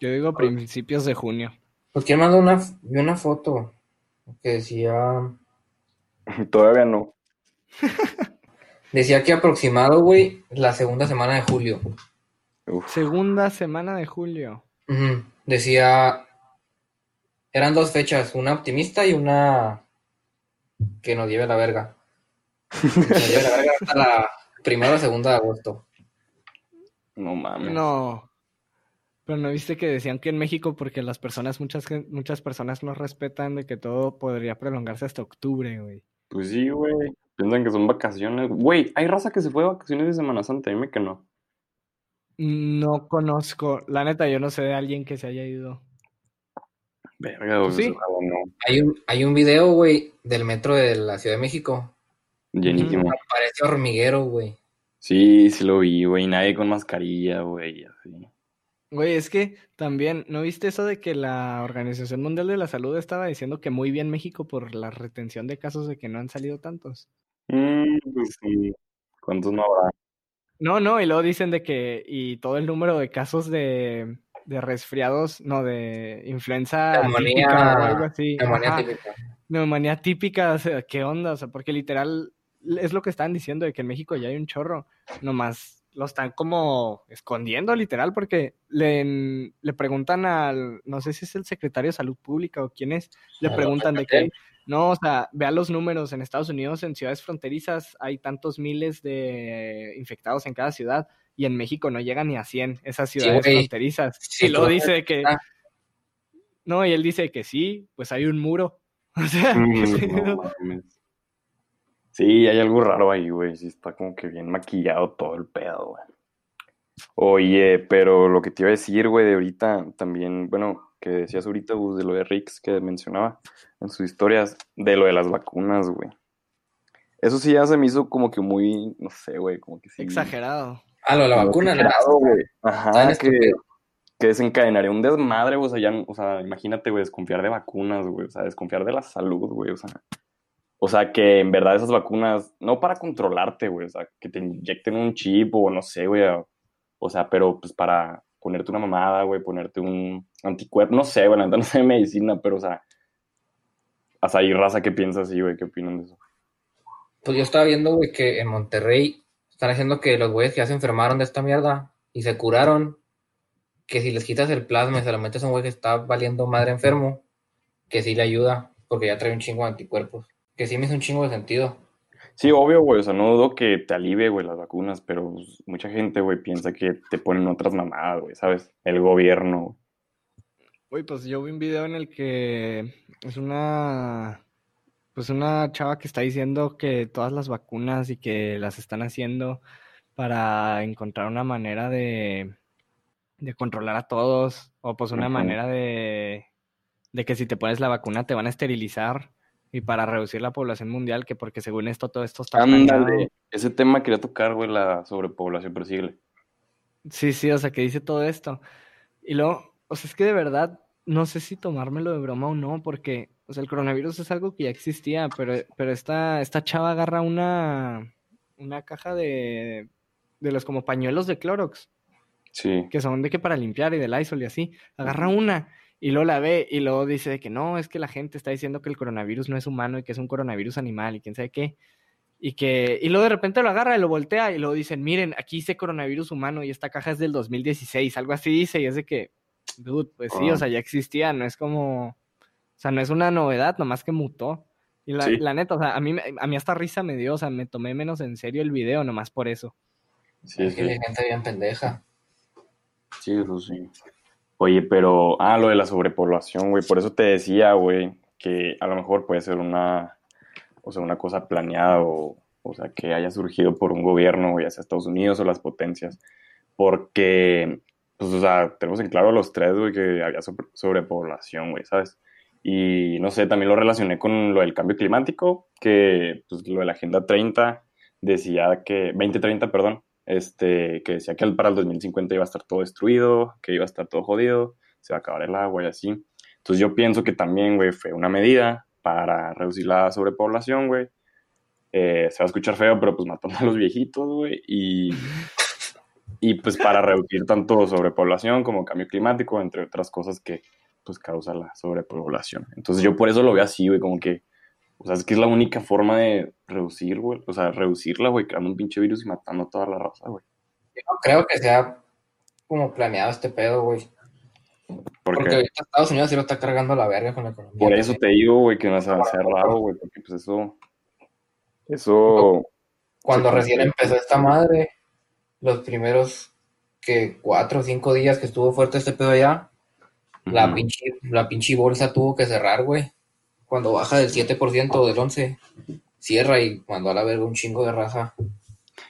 Yo digo principios de junio. ¿Por qué mandó una, vi una foto que decía... Todavía no. Decía que aproximado, güey, la segunda semana de julio. Segunda semana de julio. Decía, eran dos fechas, una optimista y una que nos lleve a la verga. nos lleve a la verga hasta la primera o segunda de agosto. No mames. No. Pero no viste que decían que en México, porque las personas, muchas, muchas personas no respetan de que todo podría prolongarse hasta octubre, güey. Pues sí, güey. Piensan que son vacaciones. Güey, hay raza que se fue de vacaciones de Semana Santa, dime que no. No conozco. La neta, yo no sé de alguien que se haya ido. Verga, güey. Sí. Hay un, hay un video, güey, del metro de la Ciudad de México. Llenísimo. Parece hormiguero, güey. Sí, sí lo vi, güey. Nadie con mascarilla, güey. Así. Güey, es que también, ¿no viste eso de que la Organización Mundial de la Salud estaba diciendo que muy bien México por la retención de casos de que no han salido tantos? Mm, pues sí. ¿Cuántos no habrá? No, no, y luego dicen de que, y todo el número de casos de, de resfriados, no, de influenza típica o algo así. Neumonía típica. Neumonía típica, o sea, ¿qué onda? O sea, porque literal es lo que están diciendo de que en México ya hay un chorro, nomás lo están como escondiendo literal porque le, le preguntan al, no sé si es el secretario de salud pública o quién es, le preguntan de que, no, o sea, vea los números en Estados Unidos, en ciudades fronterizas hay tantos miles de infectados en cada ciudad y en México no llega ni a 100 esas ciudades fronterizas. y lo dice que... No, y él dice que sí, pues hay un muro. O sea, mm, Sí, hay algo raro ahí, güey. Sí, está como que bien maquillado todo el pedo, güey. Oye, pero lo que te iba a decir, güey, de ahorita también, bueno, que decías ahorita, Gus, de lo de Rix que mencionaba en sus historias, de lo de las vacunas, güey. Eso sí ya se me hizo como que muy, no sé, güey, como que sí. Exagerado. Ah, lo de la vacuna, exagerado, güey. Ajá, que, que desencadenaría un desmadre, güey. O sea, ya, o sea, imagínate, güey, desconfiar de vacunas, güey. O sea, desconfiar de la salud, güey. O sea, o sea, que en verdad esas vacunas, no para controlarte, güey, o sea, que te inyecten un chip o no sé, güey, o, sea, pero pues para ponerte una mamada, güey, ponerte un anticuerpo, no sé, güey, no sé de medicina, pero o sea, hasta ahí raza que piensa así, güey, ¿qué opinan de eso? Pues yo estaba viendo, güey, que en Monterrey están haciendo que los güeyes que ya se enfermaron de esta mierda y se curaron, que si les quitas el plasma y se lo metes a un güey que está valiendo madre enfermo, que sí le ayuda, porque ya trae un chingo de anticuerpos que sí me hizo un chingo de sentido. Sí, obvio, güey, o sea, no dudo que te alivie, güey, las vacunas, pero pues, mucha gente, güey, piensa que te ponen otras mamadas, güey, ¿sabes? El gobierno. Güey, pues yo vi un video en el que es una, pues una chava que está diciendo que todas las vacunas y que las están haciendo para encontrar una manera de, de controlar a todos, o pues una manera de, de que si te pones la vacuna te van a esterilizar y para reducir la población mundial, que porque según esto todo esto está Ándale, ese tema quería tocar, güey, la sobrepoblación, pero Sí, sí, o sea, que dice todo esto. Y luego, o sea, es que de verdad no sé si tomármelo de broma o no, porque, o sea, el coronavirus es algo que ya existía, pero, pero esta, esta chava agarra una, una caja de, de los como pañuelos de Clorox. Sí. Que son de que para limpiar y del Lysol y así. Agarra una y luego la ve y luego dice que no, es que la gente está diciendo que el coronavirus no es humano y que es un coronavirus animal y quién sabe qué. Y que, y luego de repente lo agarra y lo voltea y luego dicen, miren, aquí dice coronavirus humano y esta caja es del 2016, algo así dice, y es de que, dude, pues sí, o sea, ya existía, no es como, o sea, no es una novedad, nomás que mutó. Y la, la neta, o sea, a mí, a mí hasta risa me dio, o sea, me tomé menos en serio el video nomás por eso. Sí, es que la gente bien pendeja. Sí, eso sí. Oye, pero, ah, lo de la sobrepoblación, güey, por eso te decía, güey, que a lo mejor puede ser una, o sea, una cosa planeada o, o sea, que haya surgido por un gobierno, ya sea Estados Unidos o las potencias, porque, pues, o sea, tenemos en claro a los tres, güey, que había sobrepoblación, güey, ¿sabes? Y, no sé, también lo relacioné con lo del cambio climático, que, pues, lo de la Agenda 30 decía que, 2030, perdón, este, que decía que para el 2050 iba a estar todo destruido, que iba a estar todo jodido, se va a acabar el agua y así. Entonces yo pienso que también, güey, fue una medida para reducir la sobrepoblación, güey. Eh, se va a escuchar feo, pero pues matando a los viejitos, güey, y, y pues para reducir tanto sobrepoblación como cambio climático, entre otras cosas que pues causa la sobrepoblación. Entonces yo por eso lo veo así, güey, como que O sea, es que es la única forma de reducir, güey. O sea, reducirla, güey, creando un pinche virus y matando a toda la raza, güey. Yo no creo que sea como planeado este pedo, güey. Porque ahorita Estados Unidos sí lo está cargando la verga con la economía. Por eso te digo, güey, que no se va a hacer raro, güey, porque pues eso. Eso. Cuando recién empezó esta madre, los primeros que cuatro o cinco días que estuvo fuerte este pedo allá, la, pinche, la pinche bolsa tuvo que cerrar, güey. Cuando baja del 7% o del 11%, cierra y mandó a la verga un chingo de raja.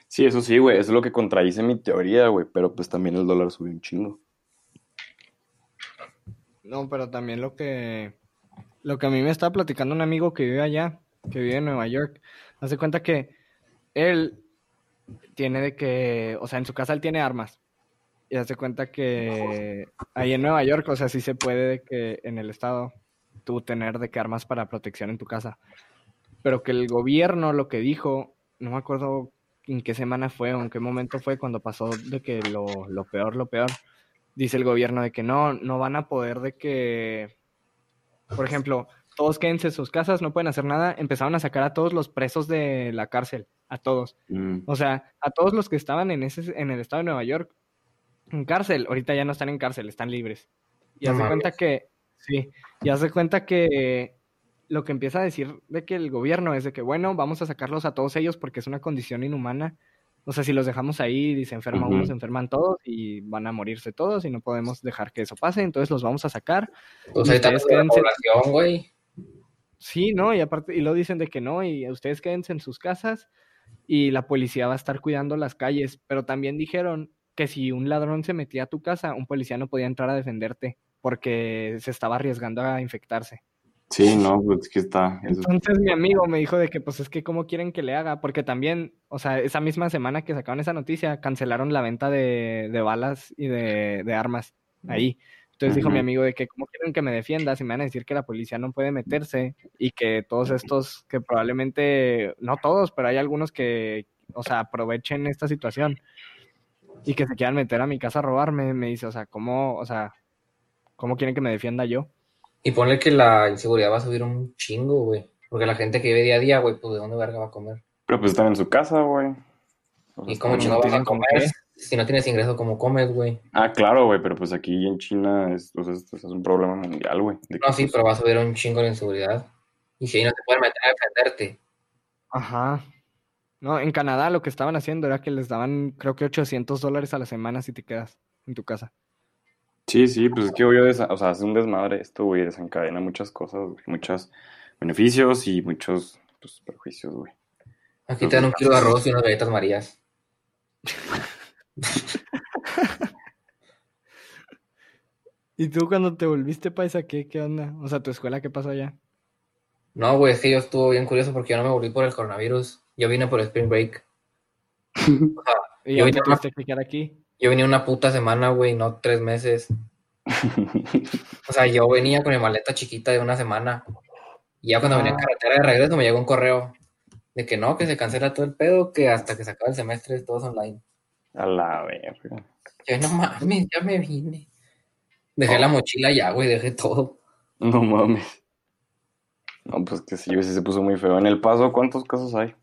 Sí, eso sí, güey, eso es lo que contradice mi teoría, güey, pero pues también el dólar subió un chingo. No, pero también lo que lo que a mí me estaba platicando un amigo que vive allá, que vive en Nueva York, hace cuenta que él tiene de que, o sea, en su casa él tiene armas. Y hace cuenta que ahí en Nueva York, o sea, sí se puede de que en el estado tú tener de que armas para protección en tu casa. Pero que el gobierno lo que dijo, no me acuerdo en qué semana fue o en qué momento fue cuando pasó de que lo, lo peor, lo peor, dice el gobierno de que no, no van a poder de que, por ejemplo, todos quédense en sus casas, no pueden hacer nada, empezaron a sacar a todos los presos de la cárcel, a todos. Mm. O sea, a todos los que estaban en, ese, en el estado de Nueva York, en cárcel, ahorita ya no están en cárcel, están libres. Y hace cuenta que, sí, y hace cuenta que lo que empieza a decir de que el gobierno es de que, bueno, vamos a sacarlos a todos ellos porque es una condición inhumana. O sea, si los dejamos ahí y se enferma uno, se enferman todos y van a morirse todos y no podemos dejar que eso pase, entonces los vamos a sacar. Pues ahí está la población, güey. Sí, no, y aparte, y lo dicen de que no, y ustedes quédense en sus casas y la policía va a estar cuidando las calles, pero también dijeron que si un ladrón se metía a tu casa, un policía no podía entrar a defenderte porque se estaba arriesgando a infectarse. Sí, no, pues que está. Entonces mi amigo me dijo de que, pues es que, ¿cómo quieren que le haga? Porque también, o sea, esa misma semana que sacaron esa noticia, cancelaron la venta de, de balas y de, de, armas ahí. Entonces dijo mi amigo de que, ¿cómo quieren que me defienda si me van a decir que la policía no puede meterse y que todos estos, que probablemente, no todos, pero hay algunos que, o sea, aprovechen esta situación y que se quieran meter a mi casa a robarme, me dice, o sea, ¿cómo, o sea, cómo quieren que me defienda yo? Y ponle que la inseguridad va a subir un chingo, güey. Porque la gente que vive día a día, güey, pues ¿de dónde verga va a comer? Pero pues están en su casa, güey. ¿Y cómo chingo vas a comer? Si no tienes ingreso, ¿cómo comes, güey? Ah, claro, güey, pero pues aquí en China es, es un problema mundial, güey. No, sí, pero va a subir un chingo la inseguridad. Y si ahí no te pueden meter a defenderte. Ajá. No, en Canadá lo que estaban haciendo era que les daban, creo que 800 dólares a la semana si te quedas en tu casa. Sí, sí, pues es que obvio, o sea, hace un desmadre esto, güey, desencadena muchas cosas, muchos beneficios y muchos pues, perjuicios, güey. Aquí te dan un kilo de arroz y unas galletas marías. ¿Y tú cuando te volviste paisa, qué, qué onda? O sea, ¿tu escuela qué pasó allá? No, güey, es que yo estuvo bien curioso porque yo no me volví por el coronavirus. Yo vine por el Spring Break. ¿Y yo vine a explicar aquí? Yo venía una puta semana, güey, no tres meses. o sea, yo venía con mi maleta chiquita de una semana. Y ya cuando venía en ah. carretera de regreso me llegó un correo de que no, que se cancela todo el pedo, que hasta que se acabe el semestre todo es online. A la verga. Yo no mames, ya me vine. Dejé la oh. mochila ya, güey, dejé todo. No mames. No, pues que sí, sí se puso muy feo. En El Paso, ¿cuántos casos hay?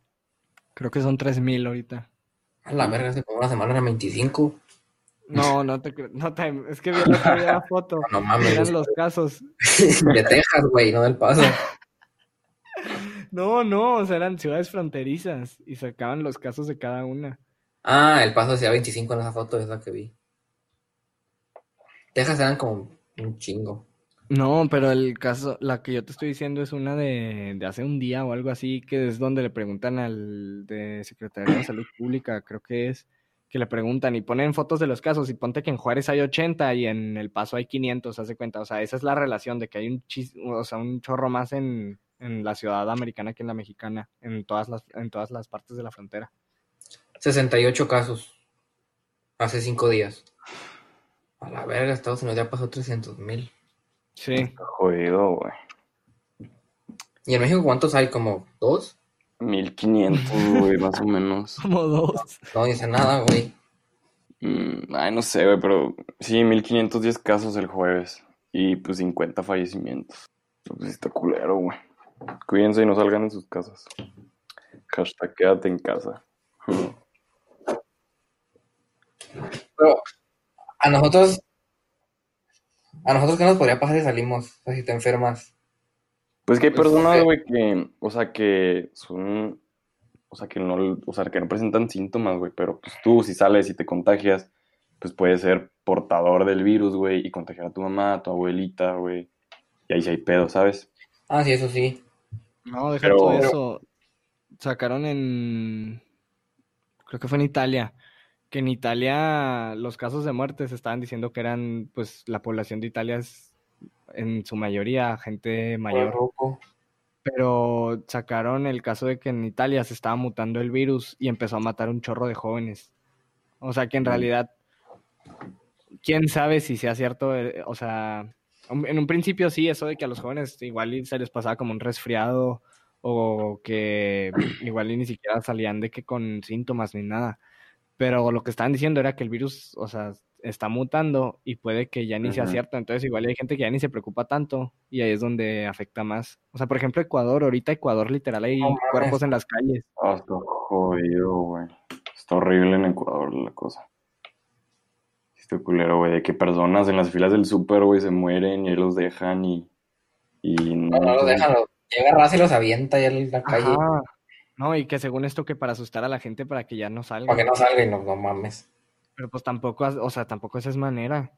Creo que son 3000 ahorita. A la verga, hace como una semana era 25. No, no te creo. No es que vi la foto. No, mames. Eran los casos. De Texas, güey, no del paso. No, no, o sea, eran ciudades fronterizas y sacaban los casos de cada una. Ah, el paso hacía 25 en esa foto, es la que vi. Texas eran como un chingo. No, pero el caso, la que yo te estoy diciendo es una de, de hace un día o algo así, que es donde le preguntan al de Secretaría de Salud Pública, creo que es, que le preguntan y ponen fotos de los casos y ponte que en Juárez hay 80 y en El Paso hay 500, hace cuenta. O sea, esa es la relación de que hay un, o sea, un chorro más en, en la ciudad americana que en la mexicana, en todas las, en todas las partes de la frontera. 68 casos hace cinco días. A la verga, Estados Unidos ya pasó 300 mil. Sí. Está jodido, güey. ¿Y en México cuántos hay? ¿Como dos? 1500, güey, más o menos. Como dos. No dice nada, güey. Mm, ay, no sé, güey, pero sí, 1510 casos el jueves. Y pues 50 fallecimientos. Pues está culero, güey. Cuídense y no salgan de sus casas. Hashtag quédate en casa. Pero a nosotros, a nosotros qué nos podría pasar si salimos, o si te enfermas. Pues que hay Pues, personas, güey, que, o sea, que son, o sea, que no, o sea, que no presentan síntomas, güey, pero pues tú si sales y te contagias, pues puedes ser portador del virus, güey, y contagiar a tu mamá, a tu abuelita, güey, y ahí sí hay pedo, ¿sabes? Ah, sí, eso sí. No, deja Pero- todo eso. Sacaron en. Creo que fue en Italia. Que en Italia los casos de muerte se estaban diciendo que eran, pues, la población de Italia es en su mayoría gente mayor. Pero sacaron el caso de que en Italia se estaba mutando el virus y empezó a matar un chorro de jóvenes. O sea que en realidad, quién sabe si sea cierto, eh, o sea, en un principio sí, eso de que a los jóvenes igual se les pasaba como un resfriado o que igual ni siquiera salían de que con síntomas ni nada. Pero lo que estaban diciendo era que el virus, o sea, está mutando y puede que ya ni sea Ujú. cierto. Entonces igual hay gente que ya ni se preocupa tanto y ahí es donde afecta más. O sea, por ejemplo, Ecuador, ahorita Ecuador literal hay No cuerpos en las calles. Ah, está jodido, güey. Está horrible en Ecuador la cosa. Está culero, güey, de que personas en las filas del súper, güey, se mueren y ahí los dejan y... y No, no los dejan, los- llega raza y los avienta ya en la calle Ajá. No, y que según esto que para asustar a la gente para que ya no salga. para que no salga y no, no mames. Pero pues tampoco, o sea, tampoco esa es manera.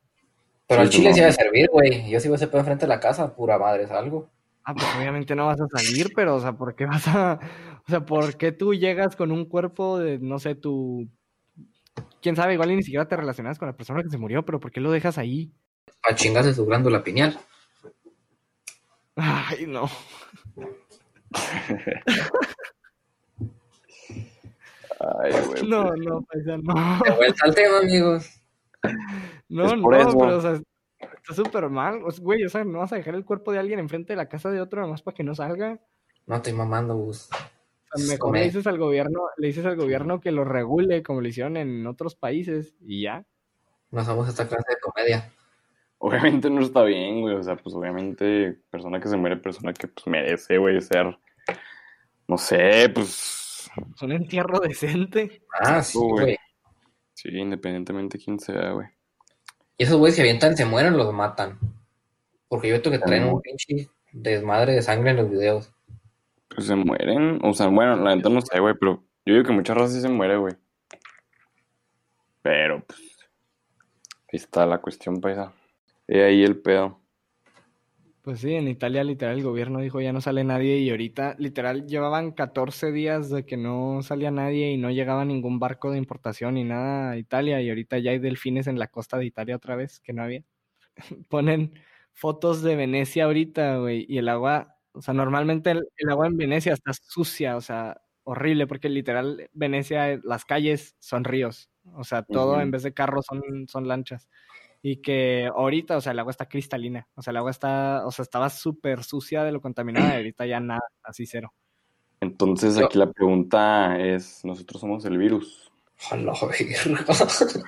Pero Sí, al chile no. sí debe servir, güey. Yo si veo ese pedo enfrente de la casa, pura madre, salgo. Ah, pues obviamente no vas a salir, pero, o sea, ¿por qué vas a, o sea, por qué tú llegas con un cuerpo de, no sé, tu, quién sabe, igual y ni siquiera te relacionas con la persona que se murió, pero ¿por qué lo dejas ahí? A chingarse su glándula pineal. Ay, no. Ay, güey. No, pues, no, paisa, no. De vuelta al tema, amigos. No, Es no, pero, o sea, está súper mal. O sea, güey, o sea, no vas a dejar el cuerpo de alguien enfrente de la casa de otro nomás para que no salga. No estoy mamando, Gus. O sea, mejor le dices al gobierno, le dices al gobierno que lo regule como lo hicieron en otros países y ya. No somos esta clase de comedia. Obviamente no está bien, güey. O sea, pues obviamente persona que se muere, persona que pues merece, güey, ser, no sé, pues, Es un entierro decente. Ah, sí, güey. sí, independientemente de quién sea, güey. Y esos güeyes que avientan se mueren, los matan. Porque yo he visto que traen un pinche desmadre de sangre en los videos. Pues se mueren, o sea, bueno, la neta no sé, güey, pero yo digo que muchas razas sí se muere, güey. Pero, pues, ahí está la cuestión, paisa. Y ahí el pedo. Pues sí, en Italia literal el gobierno dijo ya no sale nadie y ahorita literal llevaban 14 días de que no salía nadie y no llegaba ningún barco de importación ni nada a Italia y ahorita ya hay delfines en la costa de Italia otra vez, que no había. Ponen fotos de Venecia ahorita, güey, y el agua, o sea, normalmente el, el agua en Venecia está sucia, o sea, horrible, porque literal Venecia, las calles son ríos, o sea, todo en vez de carros son, son lanchas. Y que ahorita, o sea, el agua está cristalina. O sea, el agua está, o sea, estaba súper sucia de lo contaminada y ahorita ya nada, así cero. Entonces aquí la pregunta es, ¿nosotros somos el virus? A la verga.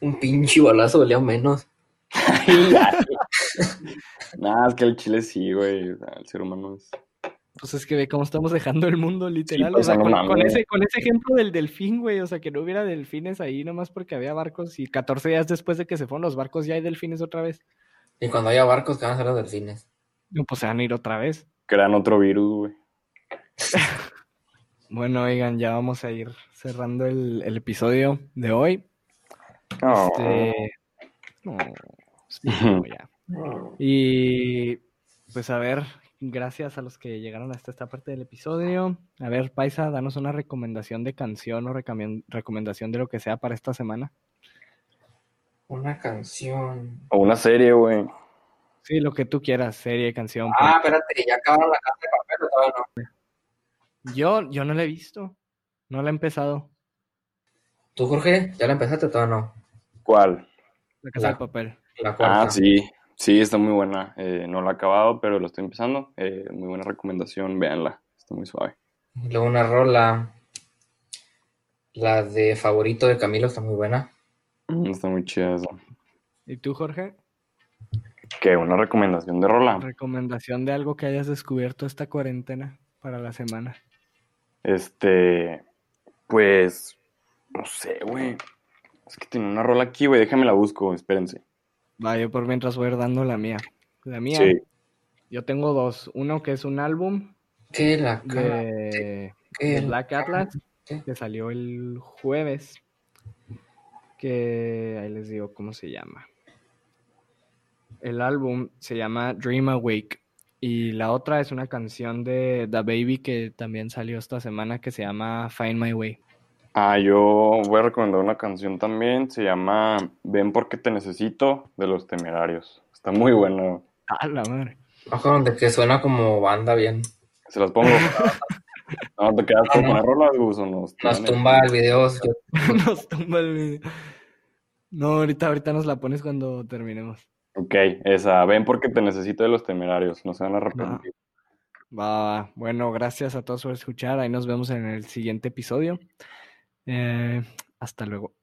un pinche balazo valía menos. Nada, es que el chile sí, güey. O sea, el ser humano es... Pues es que ve cómo estamos dejando el mundo, literal. pues, o sea, no con, ese, con ese ejemplo del delfín, güey. O sea, que no hubiera delfines ahí nomás porque había barcos y 14 días después de que se fueron los barcos ya hay delfines otra vez. Y cuando haya barcos que van a ser los delfines. No, pues se van a ir otra vez. Crean otro virus, güey. Bueno, oigan, ya vamos a ir cerrando el, el episodio de hoy. Este... No, sí, no, ya. Y pues a ver, gracias a los que llegaron hasta esta parte del episodio. A ver, Paisa, danos una recomendación de canción o recomendación de lo que sea para esta semana. Una canción. O una serie, güey. Sí, lo que tú quieras, serie, canción. Ah, espérate, ya acabaron la casa de papel o todavía no. Yo, yo no la he visto, no la he empezado, ¿Tú, Jorge? ¿Ya la empezaste o todavía no? ¿Cuál? la casa La- de papel. La cuarta. Ah, sí. Sí, está muy buena. Eh, no la he acabado, pero lo estoy empezando. Eh, muy buena recomendación, véanla. Está muy suave. Luego una rola. La de favorito de Camilo está muy buena. Mm, Está muy chida eso. ¿Y tú, Jorge? ¿Qué? ¿Una recomendación de rola? Recomendación de algo que hayas descubierto esta cuarentena para la semana. Este, pues, no sé, güey. Es que tiene una rola aquí, güey. Déjame la busco, espérense. Va, yo por mientras voy a ir dando la mía. La mía. Yo tengo dos. Uno que es un álbum. ¿Qué la de, de Black Atlas. Que salió el jueves. Que ahí les digo cómo se llama. El álbum se llama Dream Awake. Y la otra es una canción de The Baby que también salió esta semana que se llama Find My Way. Ah, yo voy a recomendar una canción también, se llama Ven porque te necesito de los temerarios. Está muy bueno. Ah, la madre. Ojo, de que suena como banda bien. Se las pongo. no, te quedas con la rola, Gus, o nos, nos tumba el video. nos tumba el video. No, ahorita, ahorita nos la pones cuando terminemos. Ok, esa, ven porque te necesito de los temerarios, no se van a arrepentir. Va, bueno, gracias a todos por escuchar, ahí nos vemos en el siguiente episodio. Eh, hasta luego.